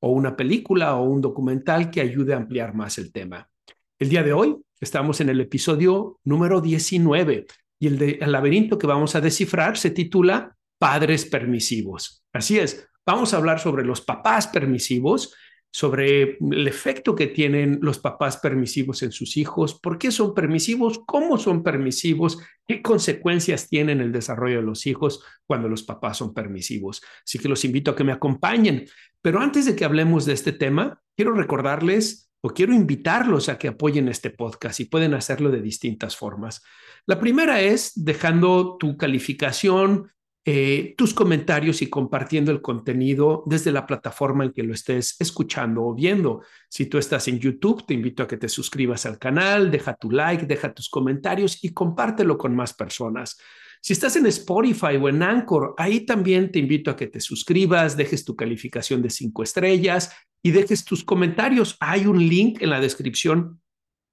o una película o un documental que ayude a ampliar más el tema. El día de hoy estamos en el episodio número 19 y el, el laberinto que vamos a descifrar se titula Padres permisivos. Así es, vamos a hablar sobre los papás permisivos sobre el efecto que tienen los papás permisivos en sus hijos, por qué son permisivos, cómo son permisivos, qué consecuencias tienen el desarrollo de los hijos cuando los papás son permisivos. Así que los invito a que me acompañen. Pero antes de que hablemos de este tema, quiero recordarles o quiero invitarlos a que apoyen este podcast y pueden hacerlo de distintas formas. La primera es dejando tu calificación, eh, tus comentarios y compartiendo el contenido desde la plataforma en que lo estés escuchando o viendo. Si tú estás en YouTube, te invito a que te suscribas al canal, deja tu like, deja tus comentarios y compártelo con más personas. Si estás en Spotify o en Anchor, ahí también te invito a que te suscribas, dejes tu calificación de cinco estrellas y dejes tus comentarios. Hay un link en la descripción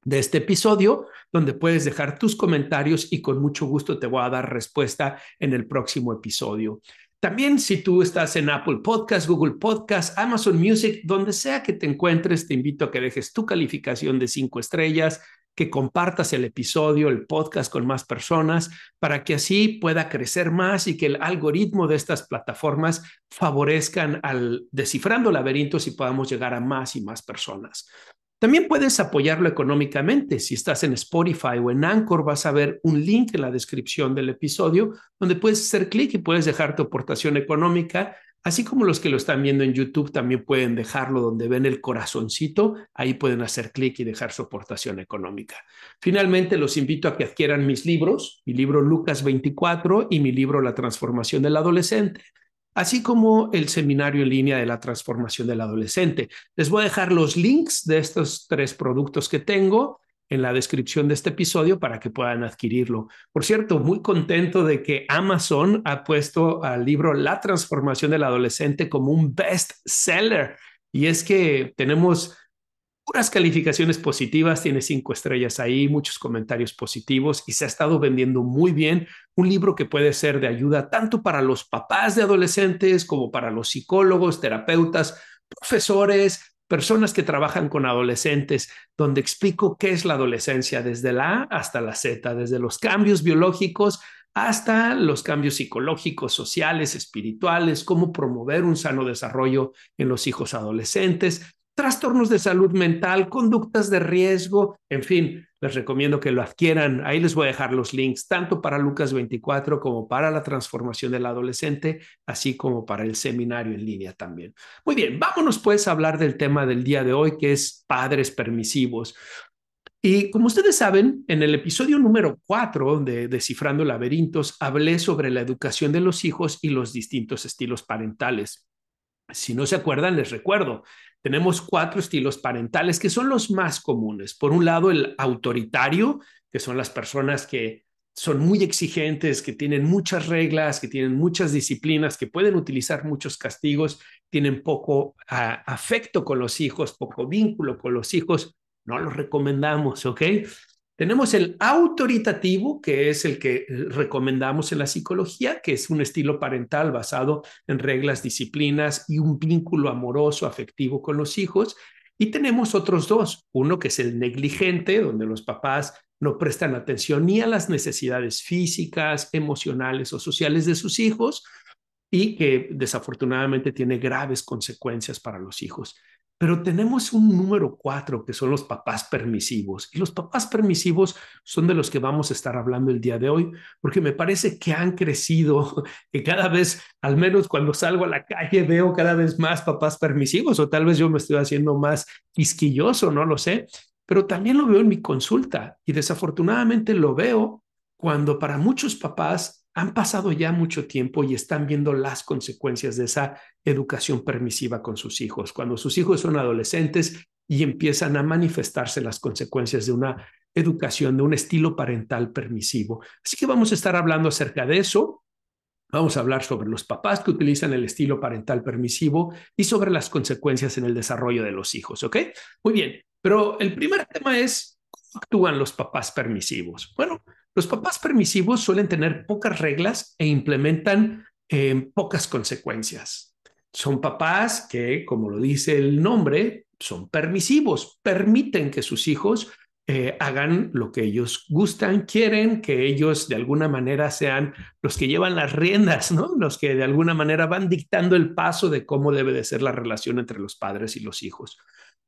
de este episodio, donde puedes dejar tus comentarios y con mucho gusto te voy a dar respuesta en el próximo episodio. También si tú estás en Apple Podcast, Google Podcast, Amazon Music, donde sea que te encuentres, te invito a que dejes tu calificación de cinco estrellas, que compartas el episodio, el podcast con más personas, para que así pueda crecer más y que el algoritmo de estas plataformas favorezcan al descifrando laberintos y podamos llegar a más y más personas. También puedes apoyarlo económicamente. Si estás en Spotify o en Anchor, vas a ver un link en la descripción del episodio donde puedes hacer clic y puedes dejar tu aportación económica, así como los que lo están viendo en YouTube también pueden dejarlo donde ven el corazoncito, ahí pueden hacer clic y dejar su aportación económica. Finalmente, los invito a que adquieran mis libros, mi libro Lucas 24 y mi libro La transformación del adolescente así como el seminario en línea de la transformación del adolescente. Les voy a dejar los links de estos tres productos que tengo en la descripción de este episodio para que puedan adquirirlo. Por cierto, muy contento de que Amazon ha puesto al libro La transformación del adolescente como un best seller. Y es que tenemos puras calificaciones positivas, tiene cinco estrellas ahí, muchos comentarios positivos y se ha estado vendiendo muy bien. Un libro que puede ser de ayuda tanto para los papás de adolescentes como para los psicólogos, terapeutas, profesores, personas que trabajan con adolescentes, donde explico qué es la adolescencia desde la A hasta la Z, desde los cambios biológicos hasta los cambios psicológicos, sociales, espirituales, cómo promover un sano desarrollo en los hijos adolescentes, trastornos de salud mental, conductas de riesgo, en fin, les recomiendo que lo adquieran. Ahí les voy a dejar los links tanto para Lucas 24 como para la transformación del adolescente, así como para el seminario en línea también. Muy bien, vámonos pues a hablar del tema del día de hoy, que es padres permisivos. Y como ustedes saben, en el episodio número 4 de Descifrando Laberintos, hablé sobre la educación de los hijos y los distintos estilos parentales. Si no se acuerdan, les recuerdo, tenemos cuatro estilos parentales que son los más comunes. Por un lado, el autoritario, que son las personas que son muy exigentes, que tienen muchas reglas, que tienen muchas disciplinas, que pueden utilizar muchos castigos, tienen poco ah, afecto con los hijos, poco vínculo con los hijos. No los recomendamos, ¿ok? Tenemos el autoritativo, que es el que recomendamos en la psicología, que es un estilo parental basado en reglas, disciplinas y un vínculo amoroso, afectivo con los hijos. Y tenemos otros dos, uno que es el negligente, donde los papás no prestan atención ni a las necesidades físicas, emocionales o sociales de sus hijos y que desafortunadamente tiene graves consecuencias para los hijos. Pero tenemos un número cuatro, que son los papás permisivos. Y los papás permisivos son de los que vamos a estar hablando el día de hoy, porque me parece que han crecido, que cada vez, al menos cuando salgo a la calle, veo cada vez más papás permisivos, o tal vez yo me estoy haciendo más quisquilloso, no lo sé, pero también lo veo en mi consulta y desafortunadamente lo veo cuando para muchos papás han pasado ya mucho tiempo y están viendo las consecuencias de esa educación permisiva con sus hijos. Cuando sus hijos son adolescentes y empiezan a manifestarse las consecuencias de una educación, de un estilo parental permisivo. Así que vamos a estar hablando acerca de eso. Vamos a hablar sobre los papás que utilizan el estilo parental permisivo y sobre las consecuencias en el desarrollo de los hijos, ¿ok? Muy bien, pero el primer tema es cómo actúan los papás permisivos. Bueno, los papás permisivos suelen tener pocas reglas e implementan eh, pocas consecuencias. Son papás que, como lo dice el nombre, son permisivos, permiten que sus hijos eh, hagan lo que ellos gustan, quieren, que ellos de alguna manera sean los que llevan las riendas, ¿no? Los que de alguna manera van dictando el paso de cómo debe de ser la relación entre los padres y los hijos.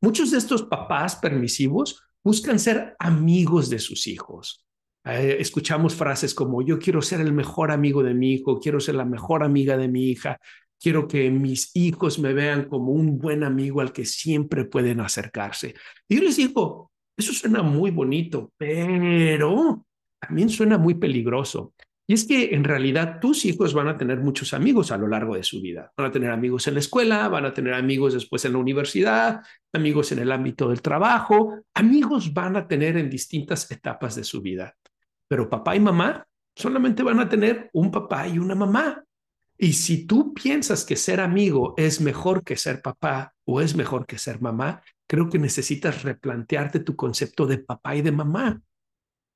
Muchos de estos papás permisivos buscan ser amigos de sus hijos. Eh, escuchamos frases como yo quiero ser el mejor amigo de mi hijo, quiero ser la mejor amiga de mi hija, quiero que mis hijos me vean como un buen amigo al que siempre pueden acercarse. Y yo les digo, eso suena muy bonito, pero también suena muy peligroso. Y es que en realidad tus hijos van a tener muchos amigos a lo largo de su vida. Van a tener amigos en la escuela, van a tener amigos después en la universidad, amigos en el ámbito del trabajo, amigos van a tener en distintas etapas de su vida. Pero papá y mamá solamente van a tener un papá y una mamá. Y si tú piensas que ser amigo es mejor que ser papá o es mejor que ser mamá, creo que necesitas replantearte tu concepto de papá y de mamá.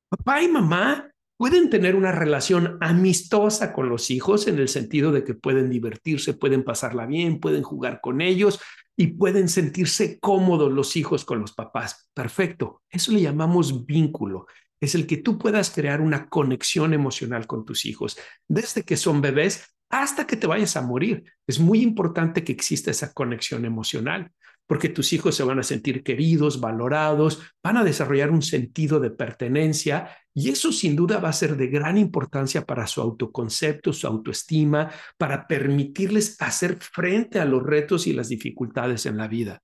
Papá y mamá pueden tener una relación amistosa con los hijos en el sentido de que pueden divertirse, pueden pasarla bien, pueden jugar con ellos y pueden sentirse cómodos los hijos con los papás. Perfecto. Eso le llamamos vínculo. Es el que tú puedas crear una conexión emocional con tus hijos desde que son bebés hasta que te vayas a morir. Es muy importante que exista esa conexión emocional porque tus hijos se van a sentir queridos, valorados, van a desarrollar un sentido de pertenencia y eso sin duda va a ser de gran importancia para su autoconcepto, su autoestima, para permitirles hacer frente a los retos y las dificultades en la vida.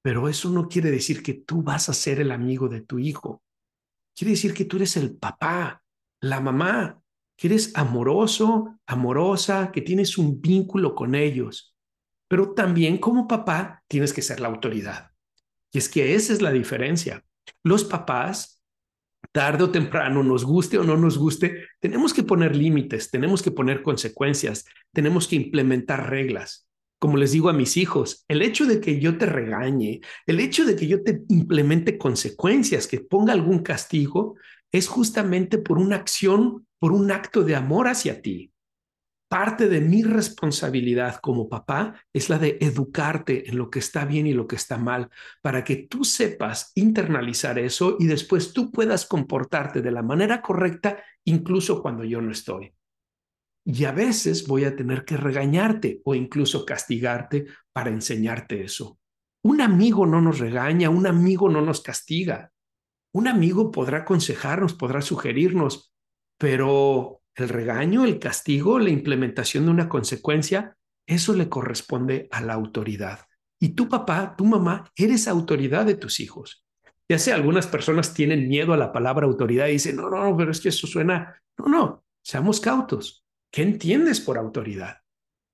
Pero eso no quiere decir que tú vas a ser el amigo de tu hijo. Quiere decir que tú eres el papá, la mamá, que eres amoroso, amorosa, que tienes un vínculo con ellos pero también como papá tienes que ser la autoridad. Y es que esa es la diferencia. Los papás, tarde o temprano, nos guste o no nos guste, tenemos que poner límites, tenemos que poner consecuencias, tenemos que implementar reglas. Como les digo a mis hijos, el hecho de que yo te regañe, el hecho de que yo te implemente consecuencias, que ponga algún castigo, es justamente por una acción, por un acto de amor hacia ti parte de mi responsabilidad como papá es la de educarte en lo que está bien y lo que está mal, para que tú sepas internalizar eso y después tú puedas comportarte de la manera correcta incluso cuando yo no estoy. Y a veces voy a tener que regañarte o incluso castigarte para enseñarte eso. Un amigo no nos regaña, un amigo no nos castiga. Un amigo podrá aconsejarnos, podrá sugerirnos, pero el regaño, el castigo, la implementación de una consecuencia, eso le corresponde a la autoridad. Y tu papá, tu mamá, eres autoridad de tus hijos. Ya sé, algunas personas tienen miedo a la palabra autoridad y dicen, no, no, pero es que eso suena. No, no, seamos cautos. ¿Qué entiendes por autoridad?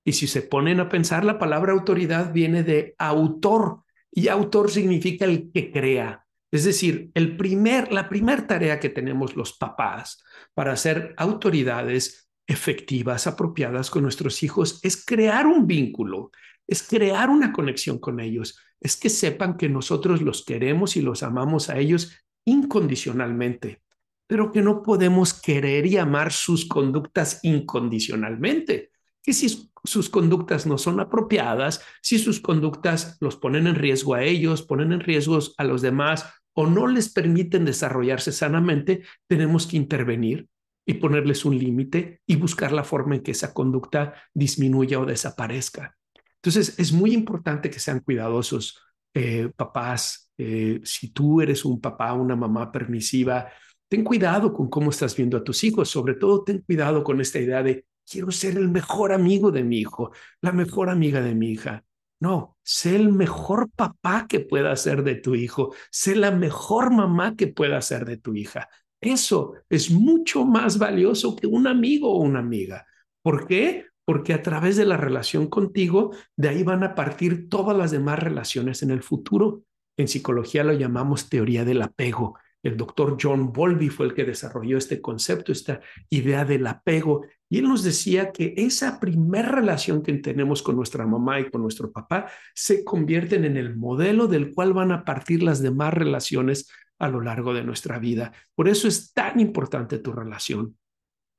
Y si se ponen a pensar, la palabra autoridad viene de autor y autor significa el que crea, es decir, el primer, la primera tarea que tenemos los papás para ser autoridades efectivas, apropiadas con nuestros hijos, es crear un vínculo, es crear una conexión con ellos, es que sepan que nosotros los queremos y los amamos a ellos incondicionalmente, pero que no podemos querer y amar sus conductas incondicionalmente. Que si sus conductas no son apropiadas, si sus conductas los ponen en riesgo a ellos, ponen en riesgo a los demás o no les permiten desarrollarse sanamente, tenemos que intervenir y ponerles un límite y buscar la forma en que esa conducta disminuya o desaparezca. Entonces, es muy importante que sean cuidadosos, eh, papás. Eh, si tú eres un papá, una mamá permisiva, ten cuidado con cómo estás viendo a tus hijos. Sobre todo, ten cuidado con esta idea de quiero ser el mejor amigo de mi hijo, la mejor amiga de mi hija. No, sé el mejor papá que pueda ser de tu hijo, sé la mejor mamá que pueda ser de tu hija. Eso es mucho más valioso que un amigo o una amiga. ¿Por qué? Porque a través de la relación contigo, de ahí van a partir todas las demás relaciones en el futuro. En psicología lo llamamos teoría del apego. El doctor John Bowlby fue el que desarrolló este concepto, esta idea del apego. Y él nos decía que esa primera relación que tenemos con nuestra mamá y con nuestro papá se convierten en el modelo del cual van a partir las demás relaciones a lo largo de nuestra vida. Por eso es tan importante tu relación,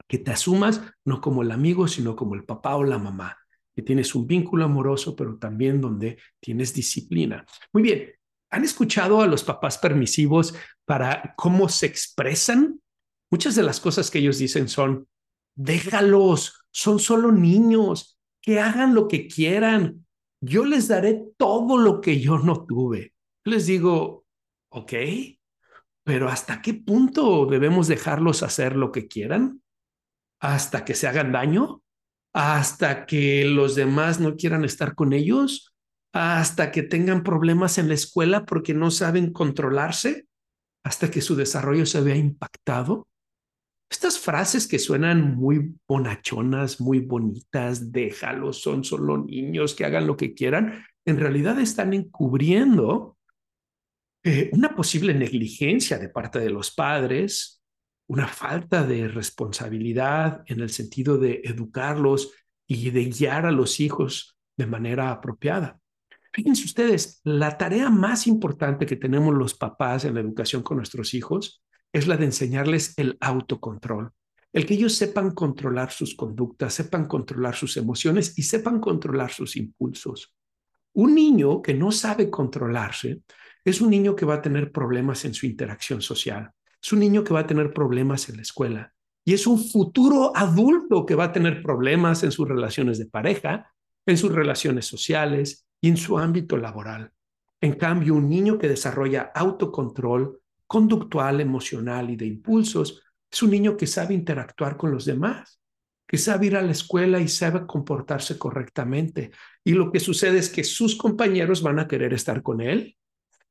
que te asumas no como el amigo, sino como el papá o la mamá, que tienes un vínculo amoroso, pero también donde tienes disciplina. Muy bien, ¿han escuchado a los papás permisivos para cómo se expresan? Muchas de las cosas que ellos dicen son, déjalos, son solo niños, que hagan lo que quieran. Yo les daré todo lo que yo no tuve. Les digo, ok, pero ¿hasta qué punto debemos dejarlos hacer lo que quieran? ¿Hasta que se hagan daño? ¿Hasta que los demás no quieran estar con ellos? ¿Hasta que tengan problemas en la escuela porque no saben controlarse? ¿Hasta que su desarrollo se vea impactado? Estas frases que suenan muy bonachonas, muy bonitas, déjalos, son solo niños que hagan lo que quieran, en realidad están encubriendo eh, una posible negligencia de parte de los padres, una falta de responsabilidad en el sentido de educarlos y de guiar a los hijos de manera apropiada. Fíjense ustedes, la tarea más importante que tenemos los papás en la educación con nuestros hijos es la de enseñarles el autocontrol, el que ellos sepan controlar sus conductas, sepan controlar sus emociones y sepan controlar sus impulsos. Un niño que no sabe controlarse es un niño que va a tener problemas en su interacción social, es un niño que va a tener problemas en la escuela y es un futuro adulto que va a tener problemas en sus relaciones de pareja, en sus relaciones sociales y en su ámbito laboral. En cambio, un niño que desarrolla autocontrol conductual, emocional y de impulsos es un niño que sabe interactuar con los demás, que sabe ir a la escuela y sabe comportarse correctamente. Y lo que sucede es que sus compañeros van a querer estar con él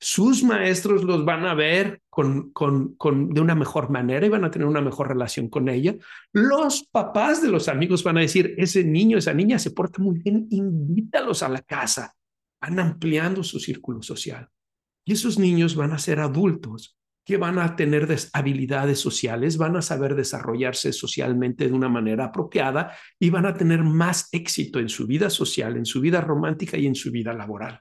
sus maestros los van a ver con, con, con, de una mejor manera y van a tener una mejor relación con ella. Los papás de los amigos van a decir, ese niño, esa niña se porta muy bien, invítalos a la casa. Van ampliando su círculo social. Y esos niños van a ser adultos que van a tener habilidades sociales, van a saber desarrollarse socialmente de una manera apropiada y van a tener más éxito en su vida social, en su vida romántica y en su vida laboral.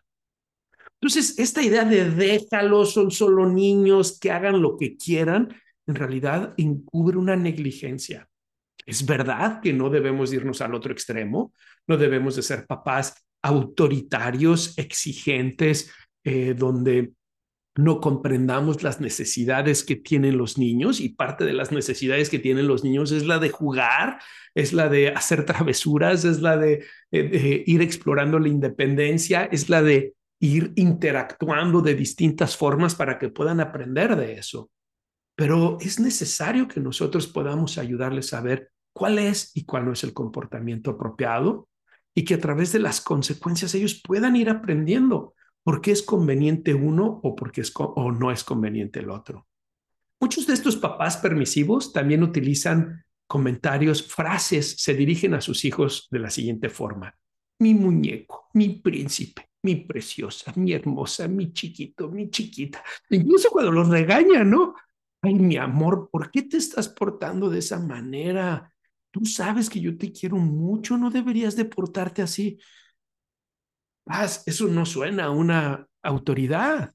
Entonces, esta idea de déjalos, son solo niños que hagan lo que quieran, en realidad encubre una negligencia. Es verdad que no debemos irnos al otro extremo, no debemos de ser papás autoritarios, exigentes, eh, donde no comprendamos las necesidades que tienen los niños y parte de las necesidades que tienen los niños es la de jugar, es la de hacer travesuras, es la de eh, ir explorando la independencia, es la de ir interactuando de distintas formas para que puedan aprender de eso. Pero es necesario que nosotros podamos ayudarles a ver cuál es y cuál no es el comportamiento apropiado y que a través de las consecuencias ellos puedan ir aprendiendo por qué es conveniente uno o por qué es o no es conveniente el otro. Muchos de estos papás permisivos también utilizan comentarios, frases, se dirigen a sus hijos de la siguiente forma. Mi muñeco, mi príncipe, mi preciosa, mi hermosa, mi chiquito, mi chiquita. Incluso cuando los regaña, ¿no? Ay, mi amor, ¿por qué te estás portando de esa manera? Tú sabes que yo te quiero mucho, no deberías de portarte así. Paz, eso no suena a una autoridad.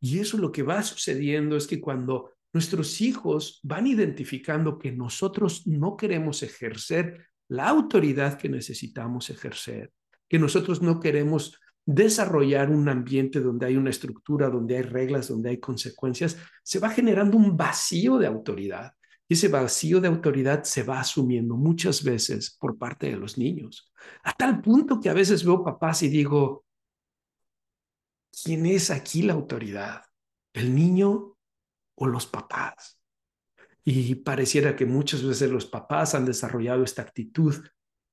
Y eso lo que va sucediendo es que cuando nuestros hijos van identificando que nosotros no queremos ejercer la autoridad que necesitamos ejercer, que nosotros no queremos desarrollar un ambiente donde hay una estructura, donde hay reglas, donde hay consecuencias, se va generando un vacío de autoridad. Ese vacío de autoridad se va asumiendo muchas veces por parte de los niños, a tal punto que a veces veo papás y digo, ¿quién es aquí la autoridad? ¿El niño o los papás? Y pareciera que muchas veces los papás han desarrollado esta actitud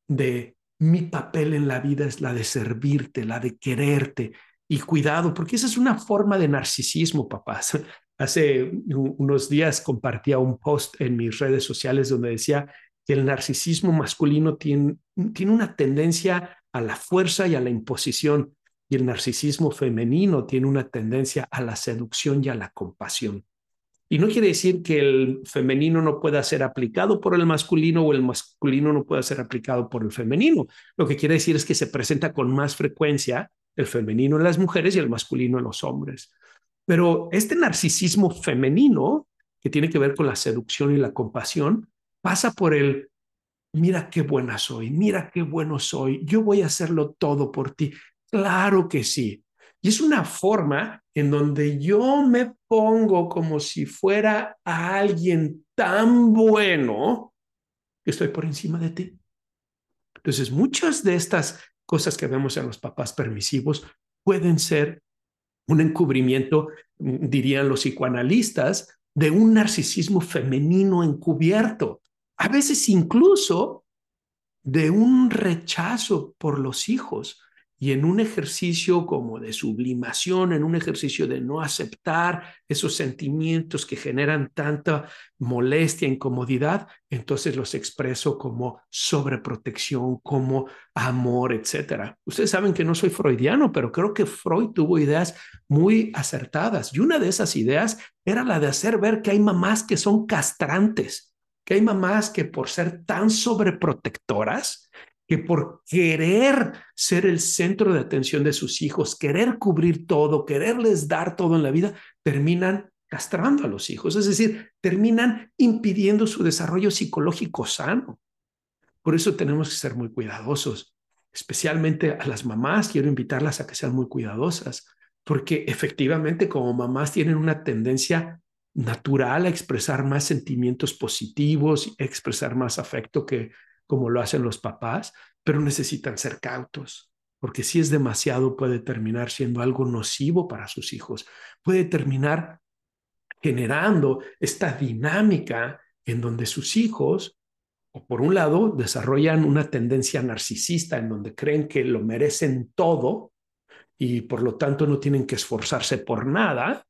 de mi papel en la vida es la de servirte, la de quererte. Y cuidado, porque esa es una forma de narcisismo, papás. Hace unos días compartía un post en mis redes sociales donde decía que el narcisismo masculino tiene, tiene una tendencia a la fuerza y a la imposición y el narcisismo femenino tiene una tendencia a la seducción y a la compasión. Y no quiere decir que el femenino no pueda ser aplicado por el masculino o el masculino no pueda ser aplicado por el femenino. Lo que quiere decir es que se presenta con más frecuencia el femenino en las mujeres y el masculino en los hombres. Pero este narcisismo femenino, que tiene que ver con la seducción y la compasión, pasa por el, mira qué buena soy, mira qué bueno soy, yo voy a hacerlo todo por ti. Claro que sí. Y es una forma en donde yo me pongo como si fuera alguien tan bueno que estoy por encima de ti. Entonces, muchas de estas cosas que vemos en los papás permisivos pueden ser un encubrimiento, dirían los psicoanalistas, de un narcisismo femenino encubierto. A veces incluso de un rechazo por los hijos y en un ejercicio como de sublimación, en un ejercicio de no aceptar esos sentimientos que generan tanta molestia, incomodidad, entonces los expreso como sobreprotección, como amor, etcétera. Ustedes saben que no soy freudiano, pero creo que Freud tuvo ideas muy acertadas y una de esas ideas era la de hacer ver que hay mamás que son castrantes, que hay mamás que por ser tan sobreprotectoras, que por querer ser el centro de atención de sus hijos, querer cubrir todo, quererles dar todo en la vida, terminan castrando a los hijos, es decir, terminan impidiendo su desarrollo psicológico sano. Por eso tenemos que ser muy cuidadosos, especialmente a las mamás, quiero invitarlas a que sean muy cuidadosas, porque efectivamente como mamás tienen una tendencia natural a expresar más sentimientos positivos, a expresar más afecto que como lo hacen los papás, pero necesitan ser cautos, porque si es demasiado puede terminar siendo algo nocivo para sus hijos, puede terminar generando esta dinámica en donde sus hijos, o por un lado, desarrollan una tendencia narcisista en donde creen que lo merecen todo y por lo tanto no tienen que esforzarse por nada,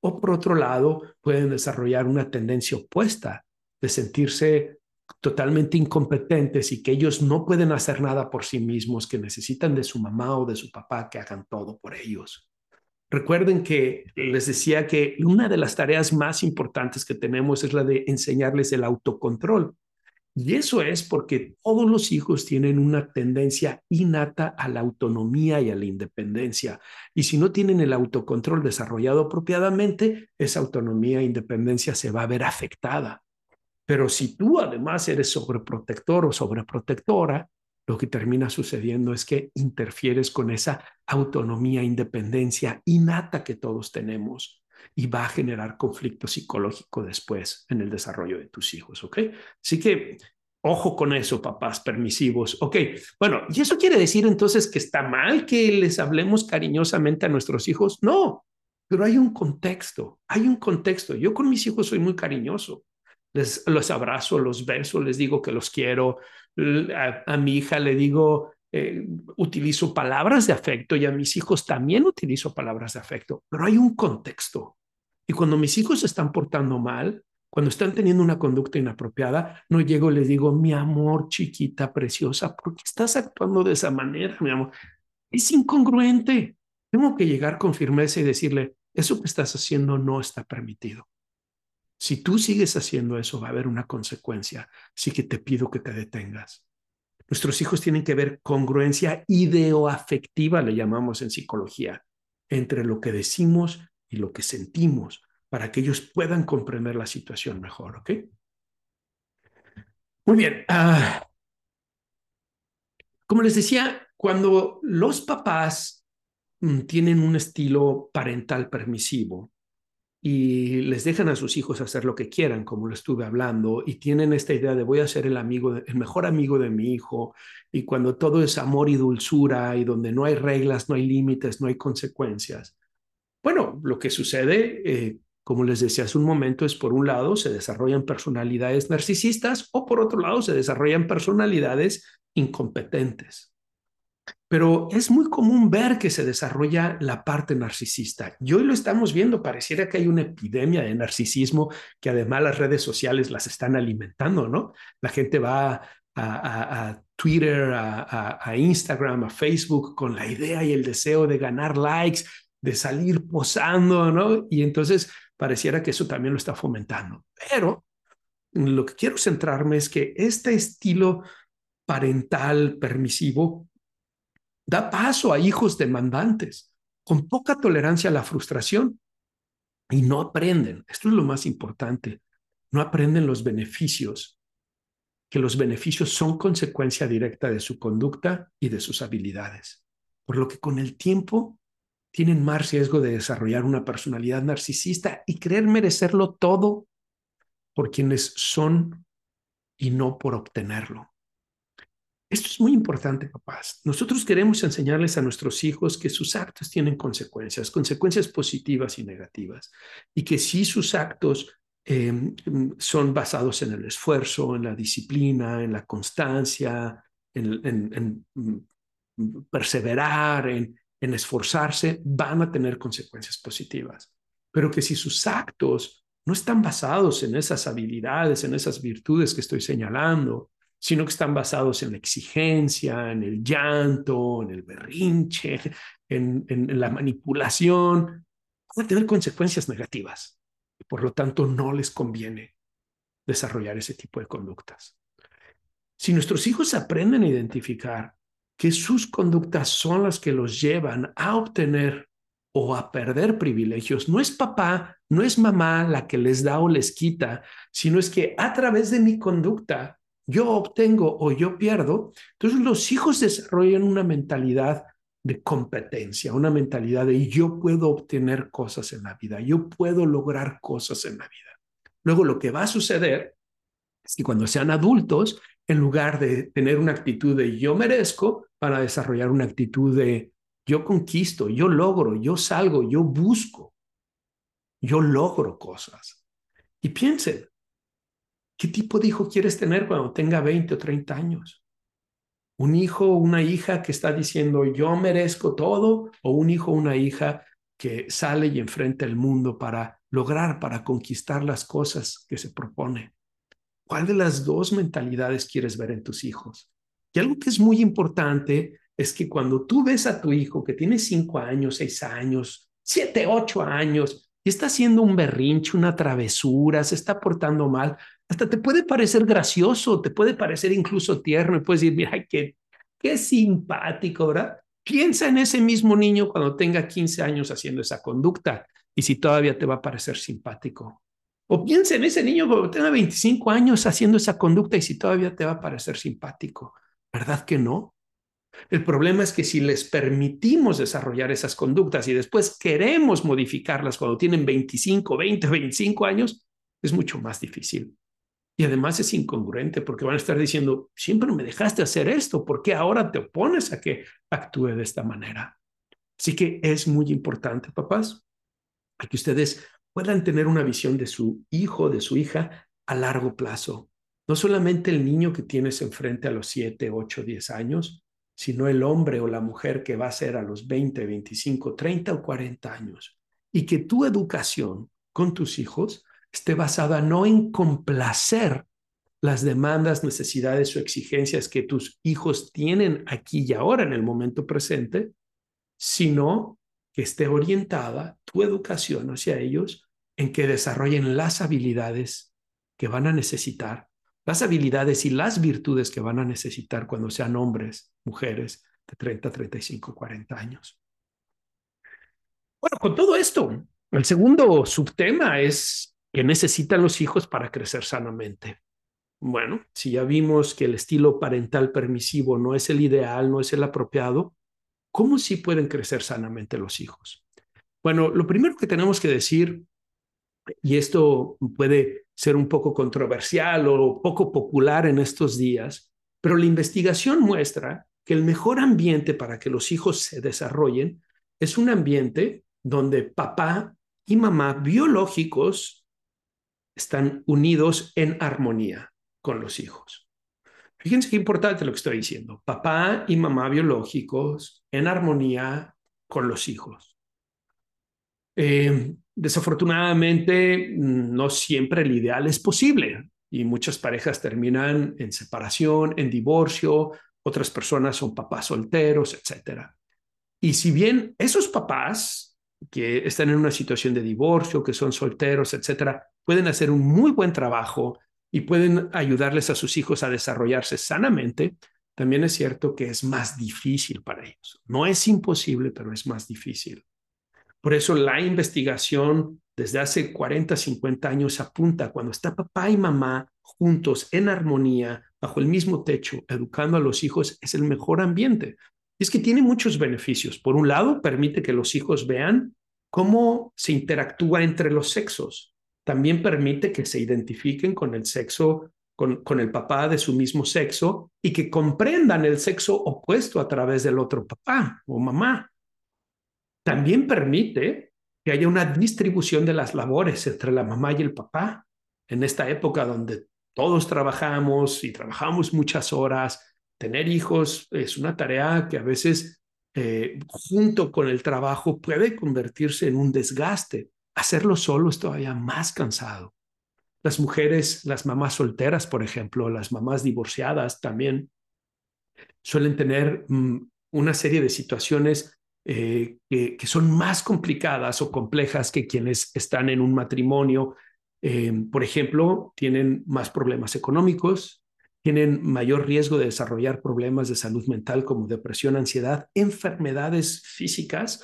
o por otro lado, pueden desarrollar una tendencia opuesta de sentirse totalmente incompetentes y que ellos no pueden hacer nada por sí mismos, que necesitan de su mamá o de su papá que hagan todo por ellos. Recuerden que les decía que una de las tareas más importantes que tenemos es la de enseñarles el autocontrol. Y eso es porque todos los hijos tienen una tendencia innata a la autonomía y a la independencia. Y si no tienen el autocontrol desarrollado apropiadamente, esa autonomía e independencia se va a ver afectada. Pero si tú además eres sobreprotector o sobreprotectora, lo que termina sucediendo es que interfieres con esa autonomía, independencia innata que todos tenemos y va a generar conflicto psicológico después en el desarrollo de tus hijos, ¿ok? Así que ojo con eso, papás permisivos, ¿ok? Bueno, ¿y eso quiere decir entonces que está mal que les hablemos cariñosamente a nuestros hijos? No, pero hay un contexto, hay un contexto. Yo con mis hijos soy muy cariñoso les los abrazo, los beso, les digo que los quiero. A, mi hija le digo, eh, utilizo palabras de afecto y a mis hijos también utilizo palabras de afecto, pero hay un contexto. Y cuando mis hijos se están portando mal, cuando están teniendo una conducta inapropiada, no llego y les digo, mi amor, chiquita, preciosa, ¿por qué estás actuando de esa manera, mi amor? Es incongruente. Tengo que llegar con firmeza y decirle, eso que estás haciendo no está permitido. Si tú sigues haciendo eso, va a haber una consecuencia. Así que te pido que te detengas. Nuestros hijos tienen que ver congruencia ideoafectiva, le llamamos en psicología, entre lo que decimos y lo que sentimos, para que ellos puedan comprender la situación mejor, ¿ok? Muy bien. Ah, como les decía, cuando los papás mm, tienen un estilo parental permisivo, y les dejan a sus hijos hacer lo que quieran, como lo estuve hablando, y tienen esta idea de voy a ser el amigo, el mejor amigo de mi hijo, y cuando todo es amor y dulzura y donde no hay reglas, no hay límites, no hay consecuencias. Bueno, lo que sucede, eh, como les decía hace un momento, es por un lado se desarrollan personalidades narcisistas o por otro lado se desarrollan personalidades incompetentes. Pero es muy común ver que se desarrolla la parte narcisista. Y hoy lo estamos viendo, pareciera que hay una epidemia de narcisismo que además las redes sociales las están alimentando, ¿no? La gente va a, Twitter, a, Instagram, a Facebook con la idea y el deseo de ganar likes, de salir posando, ¿no? Y entonces pareciera que eso también lo está fomentando. Pero lo que quiero centrarme es que este estilo parental permisivo da paso a hijos demandantes con poca tolerancia a la frustración y no aprenden, esto es lo más importante, no aprenden los beneficios, que los beneficios son consecuencia directa de su conducta y de sus habilidades, por lo que con el tiempo tienen más riesgo de desarrollar una personalidad narcisista y creer merecerlo todo por quienes son y no por obtenerlo. Esto es muy importante, papás. Nosotros queremos enseñarles a nuestros hijos que sus actos tienen consecuencias, consecuencias positivas y negativas, y que si sus actos em, son basados en el esfuerzo, en la disciplina, en la constancia, en, mm, perseverar, en esforzarse, van a tener consecuencias positivas. Pero que si sus actos no están basados en esas habilidades, en esas virtudes que estoy señalando, sino que están basados en la exigencia, en el llanto, en el berrinche, en, la manipulación, van a tener consecuencias negativas. Y por lo tanto, no les conviene desarrollar ese tipo de conductas. Si nuestros hijos aprenden a identificar que sus conductas son las que los llevan a obtener o a perder privilegios, no es papá, no es mamá la que les da o les quita, sino es que a través de mi conducta yo obtengo o yo pierdo, entonces los hijos desarrollan una mentalidad de competencia, una mentalidad de yo puedo obtener cosas en la vida, yo puedo lograr cosas en la vida. Luego lo que va a suceder es que cuando sean adultos, en lugar de tener una actitud de yo merezco, van a desarrollar una actitud de yo conquisto, yo logro, yo salgo, yo busco, yo logro cosas. Y piensen, ¿Qué tipo de hijo quieres tener cuando tenga 20 o 30 años? ¿Un hijo o una hija que está diciendo yo merezco todo? ¿O un hijo o una hija que sale y enfrenta el mundo para lograr, para conquistar las cosas que se propone? ¿Cuál de las dos mentalidades quieres ver en tus hijos? Y algo que es muy importante es que cuando tú ves a tu hijo que tiene 5 años, 6 años, 7, 8 años, y está haciendo un berrinche, una travesura, se está portando mal, hasta te puede parecer gracioso, te puede parecer incluso tierno y puedes decir, mira, qué, qué simpático, ¿verdad? Piensa en ese mismo niño cuando tenga 15 años haciendo esa conducta y si todavía te va a parecer simpático. O piensa en ese niño cuando tenga 25 años haciendo esa conducta y si todavía te va a parecer simpático. ¿Verdad que no? El problema es que si les permitimos desarrollar esas conductas y después queremos modificarlas cuando tienen 25, 20, 25 años, es mucho más difícil. Y además es incongruente porque van a estar diciendo, siempre me dejaste hacer esto, ¿por qué ahora te opones a que actúe de esta manera? Así que es muy importante, papás, que ustedes puedan tener una visión de su hijo, de su hija a largo plazo. No solamente el niño que tienes enfrente a los 7, 8, 10 años, sino el hombre o la mujer que va a ser a los 20, 25, 30 o 40 años. Y que tu educación con tus hijos esté basada no en complacer las demandas, necesidades o exigencias que tus hijos tienen aquí y ahora en el momento presente, sino que esté orientada tu educación hacia ellos en que desarrollen las habilidades que van a necesitar, las habilidades y las virtudes que van a necesitar cuando sean hombres, mujeres de 30, 35, 40 años. Bueno, con todo esto, el segundo subtema es ¿Qué necesitan los hijos para crecer sanamente? Bueno, si ya vimos que el estilo parental permisivo no es el ideal, no es el apropiado, ¿cómo sí pueden crecer sanamente los hijos? Bueno, lo primero que tenemos que decir, y esto puede ser un poco controversial o poco popular en estos días, pero la investigación muestra que el mejor ambiente para que los hijos se desarrollen es un ambiente donde papá y mamá biológicos están unidos en armonía con los hijos. Fíjense qué importante lo que estoy diciendo. Papá y mamá biológicos en armonía con los hijos. Eh, desafortunadamente, no siempre el ideal es posible y muchas parejas terminan en separación, en divorcio, otras personas son papás solteros, etc. Y si bien esos papás que están en una situación de divorcio, que son solteros, etc., pueden hacer un muy buen trabajo y pueden ayudarles a sus hijos a desarrollarse sanamente, también es cierto que es más difícil para ellos. No es imposible, pero es más difícil. Por eso la investigación desde hace 40, 50 años apunta cuando está papá y mamá juntos en armonía, bajo el mismo techo, educando a los hijos, es el mejor ambiente. Y es que tiene muchos beneficios. Por un lado, permite que los hijos vean cómo se interactúa entre los sexos también permite que se identifiquen con el sexo, con, con el papá de su mismo sexo y que comprendan el sexo opuesto a través del otro papá o mamá. También permite que haya una distribución de las labores entre la mamá y el papá. En esta época donde todos trabajamos y trabajamos muchas horas, tener hijos es una tarea que a veces eh, junto con el trabajo puede convertirse en un desgaste hacerlo solo es todavía más cansado. Las mujeres, las mamás solteras, por ejemplo, las mamás divorciadas también suelen tener mm, una serie de situaciones eh, que, son más complicadas o complejas que quienes están en un matrimonio. Eh, por ejemplo, tienen más problemas económicos, tienen mayor riesgo de desarrollar problemas de salud mental como depresión, ansiedad, enfermedades físicas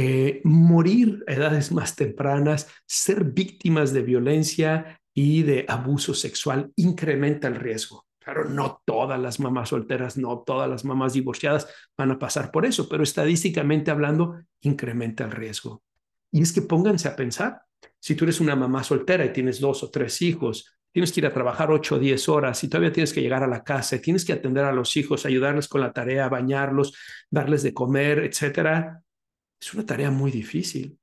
eh, morir a edades más tempranas, ser víctimas de violencia y de abuso sexual incrementa el riesgo. Claro, no todas las mamás solteras, no todas las mamás divorciadas van a pasar por eso, pero estadísticamente hablando, incrementa el riesgo. Y es que pónganse a pensar, si tú eres una mamá soltera y tienes dos o tres hijos, tienes que ir a trabajar ocho o diez horas y todavía tienes que llegar a la casa y tienes que atender a los hijos, ayudarles con la tarea, bañarlos, darles de comer, etcétera, es una tarea muy difícil.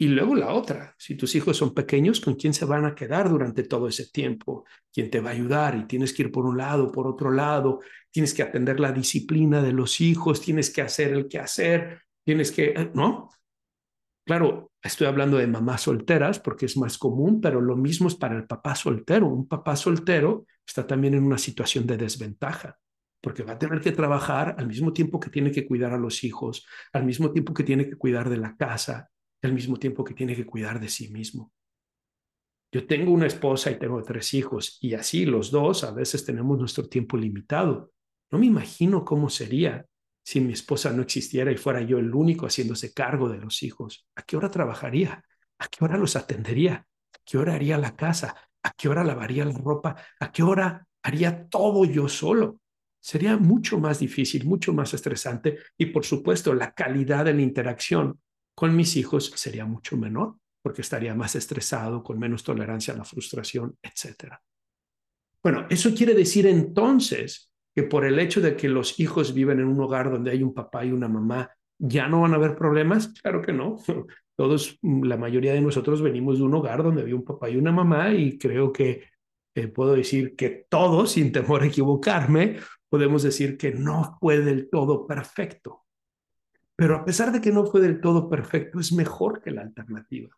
Y luego la otra, si tus hijos son pequeños, ¿con quién se van a quedar durante todo ese tiempo? ¿Quién te va a ayudar? Y tienes que ir por un lado, por otro lado, tienes que atender la disciplina de los hijos, tienes que hacer el que hacer, tienes que, eh, ¿no? Claro, estoy hablando de mamás solteras porque es más común, pero lo mismo es para el papá soltero. Un papá soltero está también en una situación de desventaja porque va a tener que trabajar al mismo tiempo que tiene que cuidar a los hijos, al mismo tiempo que tiene que cuidar de la casa, al mismo tiempo que tiene que cuidar de sí mismo. Yo tengo una esposa y tengo tres hijos y así los dos a veces tenemos nuestro tiempo limitado. No me imagino cómo sería si mi esposa no existiera y fuera yo el único haciéndose cargo de los hijos. ¿A qué hora trabajaría? ¿A qué hora los atendería? ¿A qué hora haría la casa? ¿A qué hora lavaría la ropa? ¿A qué hora haría todo yo solo? sería mucho más difícil, mucho más estresante y por supuesto la calidad de la interacción con mis hijos sería mucho menor porque estaría más estresado, con menos tolerancia a la frustración, etc. Bueno, eso quiere decir entonces que por el hecho de que los hijos viven en un hogar donde hay un papá y una mamá, ¿ya no van a haber problemas? Claro que no. Todos, la mayoría de nosotros venimos de un hogar donde había un papá y una mamá y creo que eh, puedo decir que todos, sin temor a equivocarme, podemos decir que no fue del todo perfecto. Pero a pesar de que no fue del todo perfecto, es mejor que la alternativa.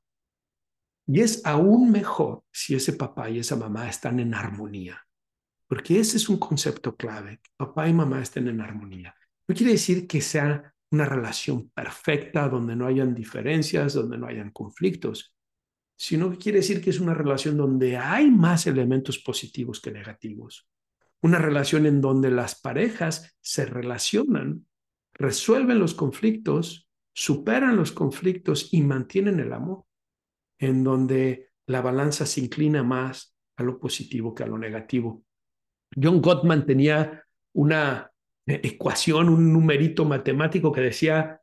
Y es aún mejor si ese papá y esa mamá están en armonía. Porque ese es un concepto clave, papá y mamá estén en armonía. No quiere decir que sea una relación perfecta, donde no hayan diferencias, donde no hayan conflictos, sino que quiere decir que es una relación donde hay más elementos positivos que negativos, una relación en donde las parejas se relacionan, resuelven los conflictos, superan los conflictos y mantienen el amor, en donde la balanza se inclina más a lo positivo que a lo negativo. John Gottman tenía una ecuación, un numerito matemático que decía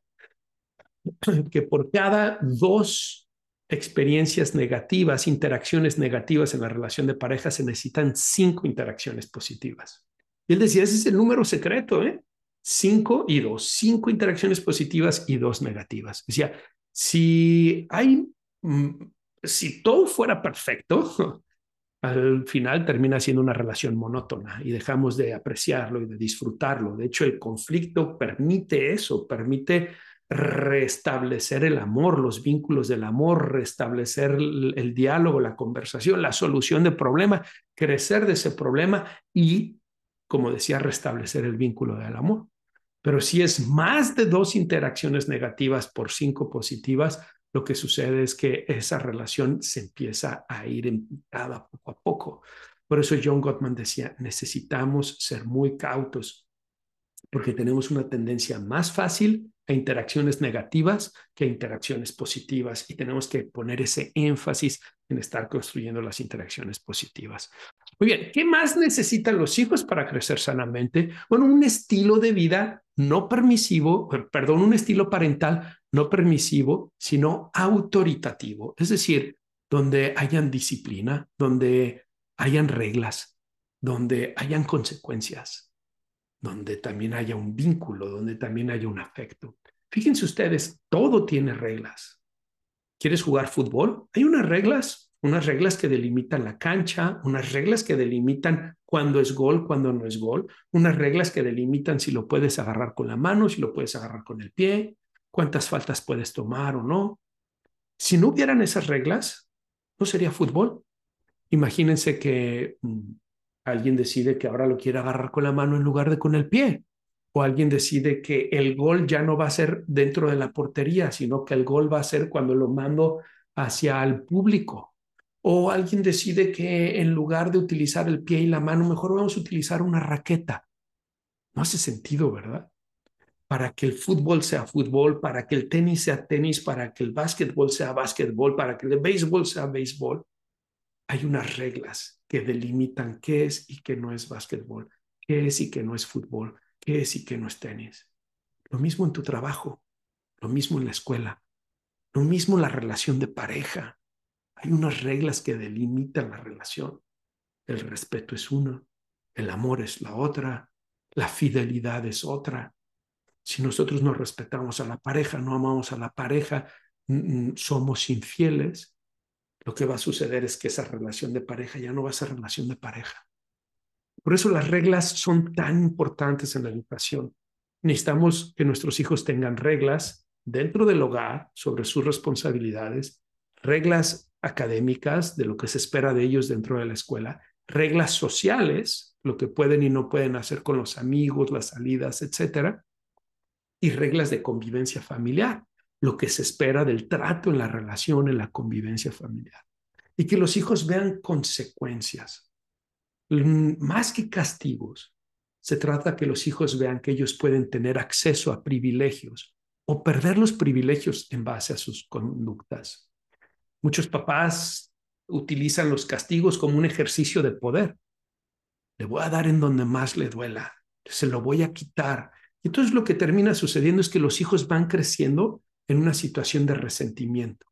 que por cada dos experiencias negativas, interacciones negativas en la relación de pareja, se necesitan cinco interacciones positivas. Y él decía, ese es el número secreto, ¿eh? Cinco y dos, cinco interacciones positivas y dos negativas. Decía, si hay, mm, si todo fuera perfecto, al final termina siendo una relación monótona y dejamos de apreciarlo y de disfrutarlo. De hecho, el conflicto permite eso, permite restablecer el amor, los vínculos del amor, restablecer el, el diálogo, la conversación, la solución de problema, crecer de ese problema y, como decía, restablecer el vínculo del amor. Pero si es más de dos interacciones negativas por cinco positivas, lo que sucede es que esa relación se empieza a ir en picada poco a poco. Por eso John Gottman decía, necesitamos ser muy cautos porque tenemos una tendencia más fácil a interacciones negativas que a interacciones positivas y tenemos que poner ese énfasis en estar construyendo las interacciones positivas. Muy bien, ¿qué más necesitan los hijos para crecer sanamente? Bueno, un estilo de vida no permisivo, perdón, un estilo parental no permisivo, sino autoritativo, es decir, donde hayan disciplina, donde hayan reglas, donde hayan consecuencias, donde también haya un vínculo, donde también haya un afecto. Fíjense ustedes, todo tiene reglas. ¿Quieres jugar fútbol? Hay unas reglas, unas reglas que delimitan la cancha, unas reglas que delimitan cuándo es gol, cuándo no es gol, unas reglas que delimitan si lo puedes agarrar con la mano, si lo puedes agarrar con el pie, cuántas faltas puedes tomar o no. Si no hubieran esas reglas, no sería fútbol. Imagínense que mm, alguien decide que ahora lo quiere agarrar con la mano en lugar de con el pie. O alguien decide que el gol ya no va a ser dentro de la portería, sino que el gol va a ser cuando lo mando hacia el público. O alguien decide que en lugar de utilizar el pie y la mano, mejor vamos a utilizar una raqueta. No hace sentido, ¿verdad? para que el fútbol sea fútbol, para que el tenis sea tenis, para que el básquetbol sea básquetbol, para que el béisbol sea béisbol, hay unas reglas que delimitan qué es y qué no es básquetbol, qué es y qué no es fútbol, qué es y qué no es tenis. Lo mismo en tu trabajo, lo mismo en la escuela, lo mismo en la relación de pareja. Hay unas reglas que delimitan la relación. El respeto es una, el amor es la otra, la fidelidad es otra, si nosotros no respetamos a la pareja, no amamos a la pareja, somos infieles, lo que va a suceder es que esa relación de pareja ya no va a ser relación de pareja. Por eso las reglas son tan importantes en la educación. Necesitamos que nuestros hijos tengan reglas dentro del hogar sobre sus responsabilidades, reglas académicas de lo que se espera de ellos dentro de la escuela, reglas sociales, lo que pueden y no pueden hacer con los amigos, las salidas, etcétera, y reglas de convivencia familiar, lo que se espera del trato en la relación, en la convivencia familiar. Y que los hijos vean consecuencias. Más que castigos, se trata que los hijos vean que ellos pueden tener acceso a privilegios o perder los privilegios en base a sus conductas. Muchos papás utilizan los castigos como un ejercicio de poder. Le voy a dar en donde más le duela, se lo voy a quitar, entonces lo que termina sucediendo es que los hijos van creciendo en una situación de resentimiento.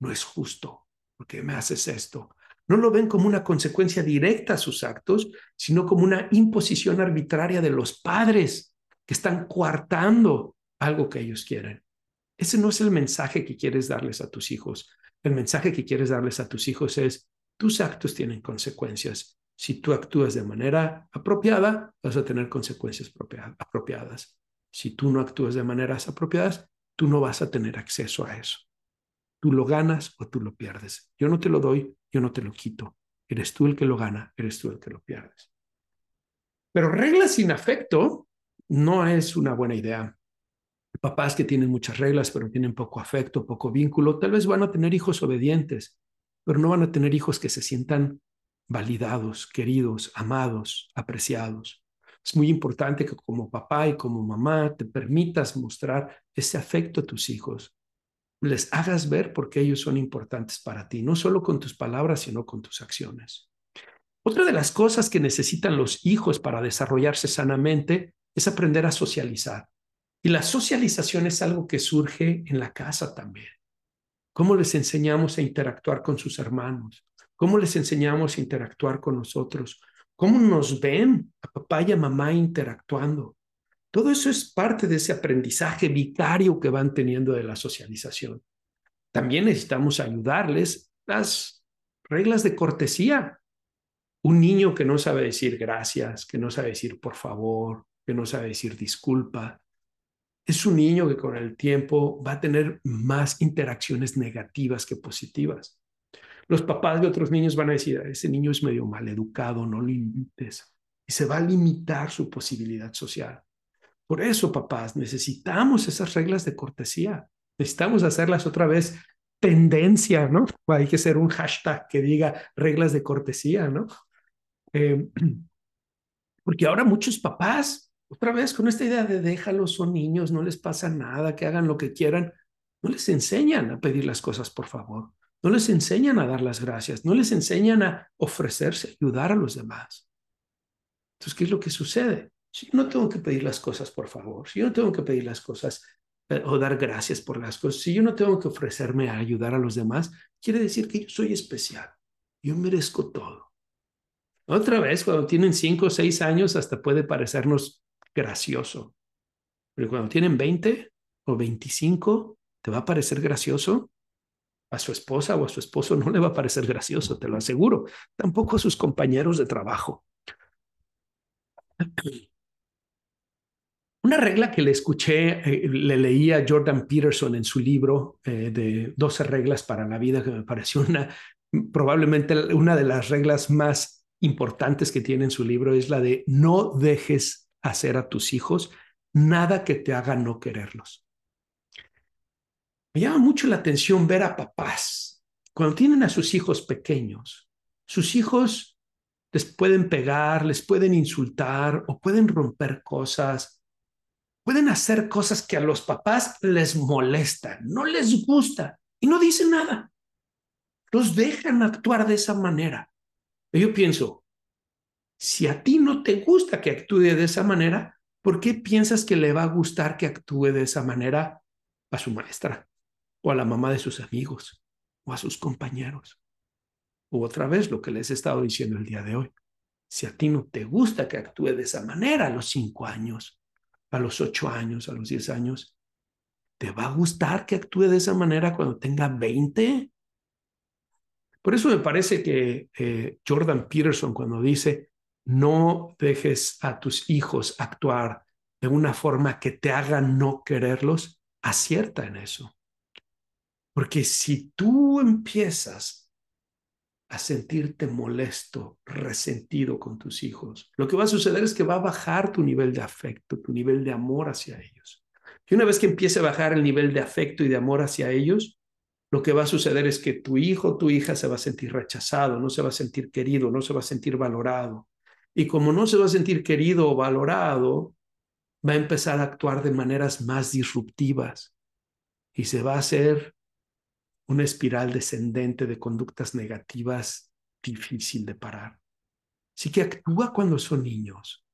No es justo, ¿por qué me haces esto? No lo ven como una consecuencia directa a sus actos, sino como una imposición arbitraria de los padres que están coartando algo que ellos quieren. Ese no es el mensaje que quieres darles a tus hijos. El mensaje que quieres darles a tus hijos es, tus actos tienen consecuencias si tú actúas de manera apropiada, vas a tener consecuencias apropiadas. Si tú no actúas de maneras apropiadas, tú no vas a tener acceso a eso. Tú lo ganas o tú lo pierdes. Yo no te lo doy, yo no te lo quito. Eres tú el que lo gana, eres tú el que lo pierdes. Pero reglas sin afecto no es una buena idea. Papás que tienen muchas reglas, pero tienen poco afecto, poco vínculo, tal vez van a tener hijos obedientes, pero no van a tener hijos que se sientan validados, queridos, amados, apreciados. Es muy importante que como papá y como mamá te permitas mostrar ese afecto a tus hijos. Les hagas ver por qué ellos son importantes para ti, no solo con tus palabras, sino con tus acciones. Otra de las cosas que necesitan los hijos para desarrollarse sanamente es aprender a socializar. Y la socialización es algo que surge en la casa también. ¿Cómo les enseñamos a interactuar con sus hermanos? ¿Cómo les enseñamos a interactuar con nosotros? ¿Cómo nos ven a papá y a mamá interactuando? Todo eso es parte de ese aprendizaje vicario que van teniendo de la socialización. También necesitamos ayudarles las reglas de cortesía. un niño que no sabe decir gracias, que no sabe decir por favor, que no sabe decir disculpa, es un niño que con el tiempo va a tener más interacciones negativas que positivas. Los papás de otros niños van a decir, ese niño es medio mal educado, no lo invites. Y se va a limitar su posibilidad social. Por eso, papás, necesitamos esas reglas de cortesía. Necesitamos hacerlas otra vez tendencia, ¿no? Hay que ser un hashtag que diga reglas de cortesía, ¿no? Eh, porque ahora muchos papás, otra vez con esta idea de déjalos, son niños, no les pasa nada, que hagan lo que quieran, no les enseñan a pedir las cosas por favor, no les enseñan a dar las gracias, no les enseñan a ofrecerse, ayudar a los demás. Entonces, ¿qué es lo que sucede? Si yo no tengo que pedir las cosas por favor, si yo no tengo que pedir las cosas eh, o dar gracias por las cosas, si yo no tengo que ofrecerme a ayudar a los demás, quiere decir que yo soy especial, yo merezco todo. Otra vez, cuando tienen cinco o seis años, hasta puede parecernos gracioso. Pero cuando tienen 20 o 25, ¿te va a parecer gracioso? A su esposa o a su esposo no le va a parecer gracioso, te lo aseguro. Tampoco a sus compañeros de trabajo. Una regla que le escuché, eh, le leí a Jordan Peterson en su libro eh, de 12 reglas para la vida, que me pareció una, probablemente una de las reglas más importantes que tiene en su libro, es la de no dejes hacer a tus hijos nada que te haga no quererlos. Me llama mucho la atención ver a papás cuando tienen a sus hijos pequeños. Sus hijos les pueden pegar, les pueden insultar o pueden romper cosas. Pueden hacer cosas que a los papás les molestan, no les gusta y no dicen nada. Los dejan actuar de esa manera. yo pienso, si a ti no te gusta que actúe de esa manera, ¿por qué piensas que le va a gustar que actúe de esa manera a su maestra o a la mamá de sus amigos o a sus compañeros? O otra vez lo que les he estado diciendo el día de hoy. Si a ti no te gusta que actúe de esa manera a los cinco años, a los ocho años, a los diez años, ¿te va a gustar que actúe de esa manera cuando tenga veinte? Por eso me parece que eh, Jordan Peterson cuando dice, no dejes a tus hijos actuar de una forma que te haga no quererlos, acierta en eso. Porque si tú empiezas a sentirte molesto, resentido con tus hijos, lo que va a suceder es que va a bajar tu nivel de afecto, tu nivel de amor hacia ellos. Y una vez que empiece a bajar el nivel de afecto y de amor hacia ellos, lo que va a suceder es que tu hijo o tu hija se va a sentir rechazado, no se va a sentir querido, no se va a sentir valorado. Y como no se va a sentir querido o valorado, va a empezar a actuar de maneras más disruptivas y se va a hacer una espiral descendente de conductas negativas difícil de parar. Así que actúa cuando son niños.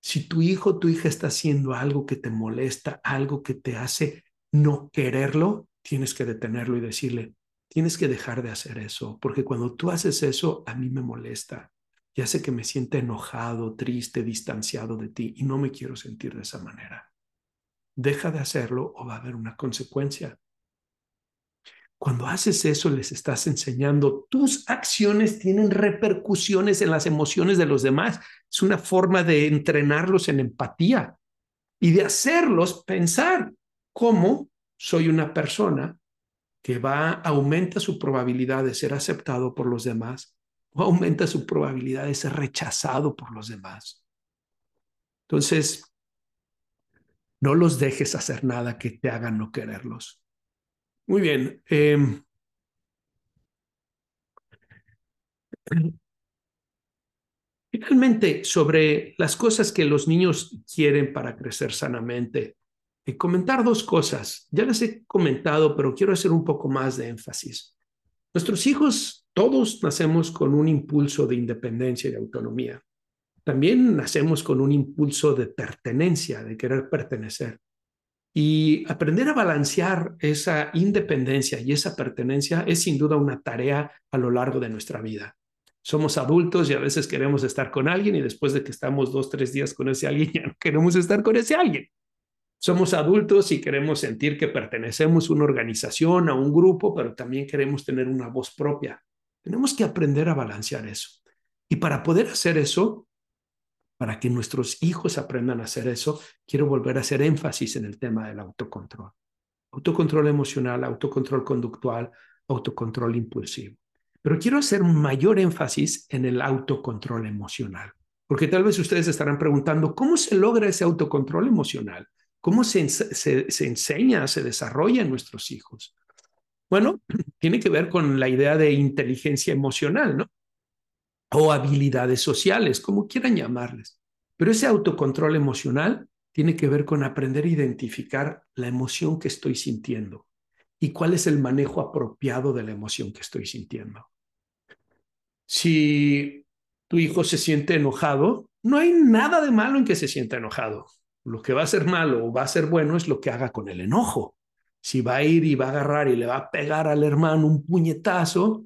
Si tu hijo o tu hija está haciendo algo que te molesta, algo que te hace no quererlo, tienes que detenerlo y decirle, tienes que dejar de hacer eso, porque cuando tú haces eso, a mí me molesta y hace que me sienta enojado, triste, distanciado de ti y no me quiero sentir de esa manera. Deja de hacerlo o va a haber una consecuencia. Cuando haces eso, les estás enseñando, tus acciones tienen repercusiones en las emociones de los demás. Es una forma de entrenarlos en empatía y de hacerlos pensar cómo soy una persona que va, aumenta su probabilidad de ser aceptado por los demás aumenta su probabilidad de ser rechazado por los demás. Entonces, no los dejes hacer nada que te haga no quererlos. Muy bien. Em, finalmente, sobre las cosas que los niños quieren para crecer sanamente, eh, comentar dos cosas. Ya les he comentado, pero quiero hacer un poco más de énfasis. Nuestros hijos todos nacemos con un impulso de independencia y de autonomía. También nacemos con un impulso de pertenencia, de querer pertenecer. Y aprender a balancear esa independencia y esa pertenencia es sin duda una tarea a lo largo de nuestra vida. Somos adultos y a veces queremos estar con alguien y después de que estamos dos, tres días con ese alguien, ya no queremos estar con ese alguien. Somos adultos y queremos sentir que pertenecemos a una organización, a un grupo, pero también queremos tener una voz propia. Tenemos que aprender a balancear eso. Y para poder hacer eso, para que nuestros hijos aprendan a hacer eso, quiero volver a hacer énfasis en el tema del autocontrol. Autocontrol emocional, autocontrol conductual, autocontrol impulsivo. Pero quiero hacer mayor énfasis en el autocontrol emocional, porque tal vez ustedes estarán preguntando, ¿cómo se logra ese autocontrol emocional? ¿Cómo se, se, se enseña, se desarrolla en nuestros hijos? Bueno, tiene que ver con la idea de inteligencia emocional, ¿no? O habilidades sociales, como quieran llamarles. Pero ese autocontrol emocional tiene que ver con aprender a identificar la emoción que estoy sintiendo y cuál es el manejo apropiado de la emoción que estoy sintiendo. Si tu hijo se siente enojado, no hay nada de malo en que se sienta enojado. Lo que va a ser malo o va a ser bueno es lo que haga con el enojo. Si va a ir y va a agarrar y le va a pegar al hermano un puñetazo,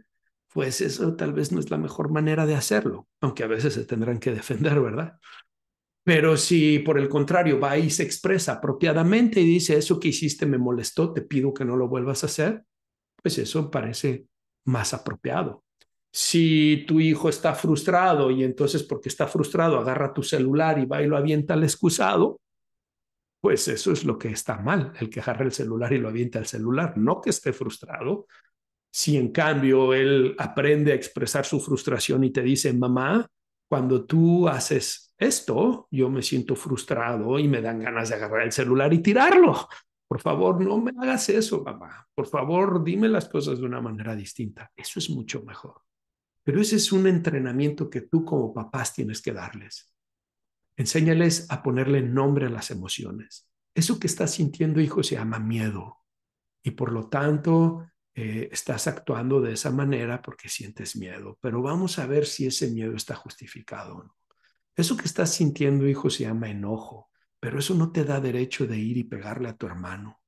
pues eso tal vez no es la mejor manera de hacerlo, aunque a veces se tendrán que defender, ¿verdad? Pero si por el contrario va y se expresa apropiadamente y dice, eso que hiciste me molestó, te pido que no lo vuelvas a hacer, pues eso parece más apropiado. Si tu hijo está frustrado y entonces porque está frustrado agarra tu celular y va y lo avienta al excusado, pues eso es lo que está mal, el que agarra el celular y lo avienta al celular, no que esté frustrado. Si en cambio él aprende a expresar su frustración y te dice, mamá, cuando tú haces esto, yo me siento frustrado y me dan ganas de agarrar el celular y tirarlo. Por favor, no me hagas eso, mamá. Por favor, dime las cosas de una manera distinta. Eso es mucho mejor. Pero ese es un entrenamiento que tú como papás tienes que darles. Enséñales a ponerle nombre a las emociones. Eso que estás sintiendo, hijo, se llama miedo. Y por lo tanto, eh, estás actuando de esa manera porque sientes miedo. Pero vamos a ver si ese miedo está justificado o no. Eso que estás sintiendo, hijo, se llama enojo. Pero eso no te da derecho de ir y pegarle a tu hermano.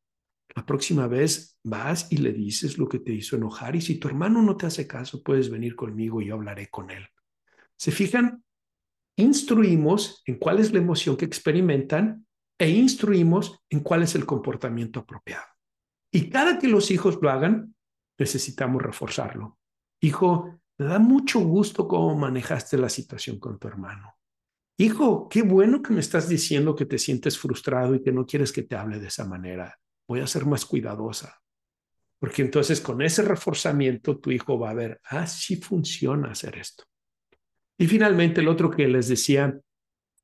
La próxima vez vas y le dices lo que te hizo enojar y si tu hermano no te hace caso, puedes venir conmigo y yo hablaré con él. ¿Se fijan? Instruimos en cuál es la emoción que experimentan e instruimos en cuál es el comportamiento apropiado. Y cada que los hijos lo hagan, necesitamos reforzarlo. Hijo, me da mucho gusto cómo manejaste la situación con tu hermano. Hijo, qué bueno que me estás diciendo que te sientes frustrado y que no quieres que te hable de esa manera voy a ser más cuidadosa. Porque entonces con ese reforzamiento tu hijo va a ver, ah, sí funciona hacer esto. Y finalmente el otro que les decía,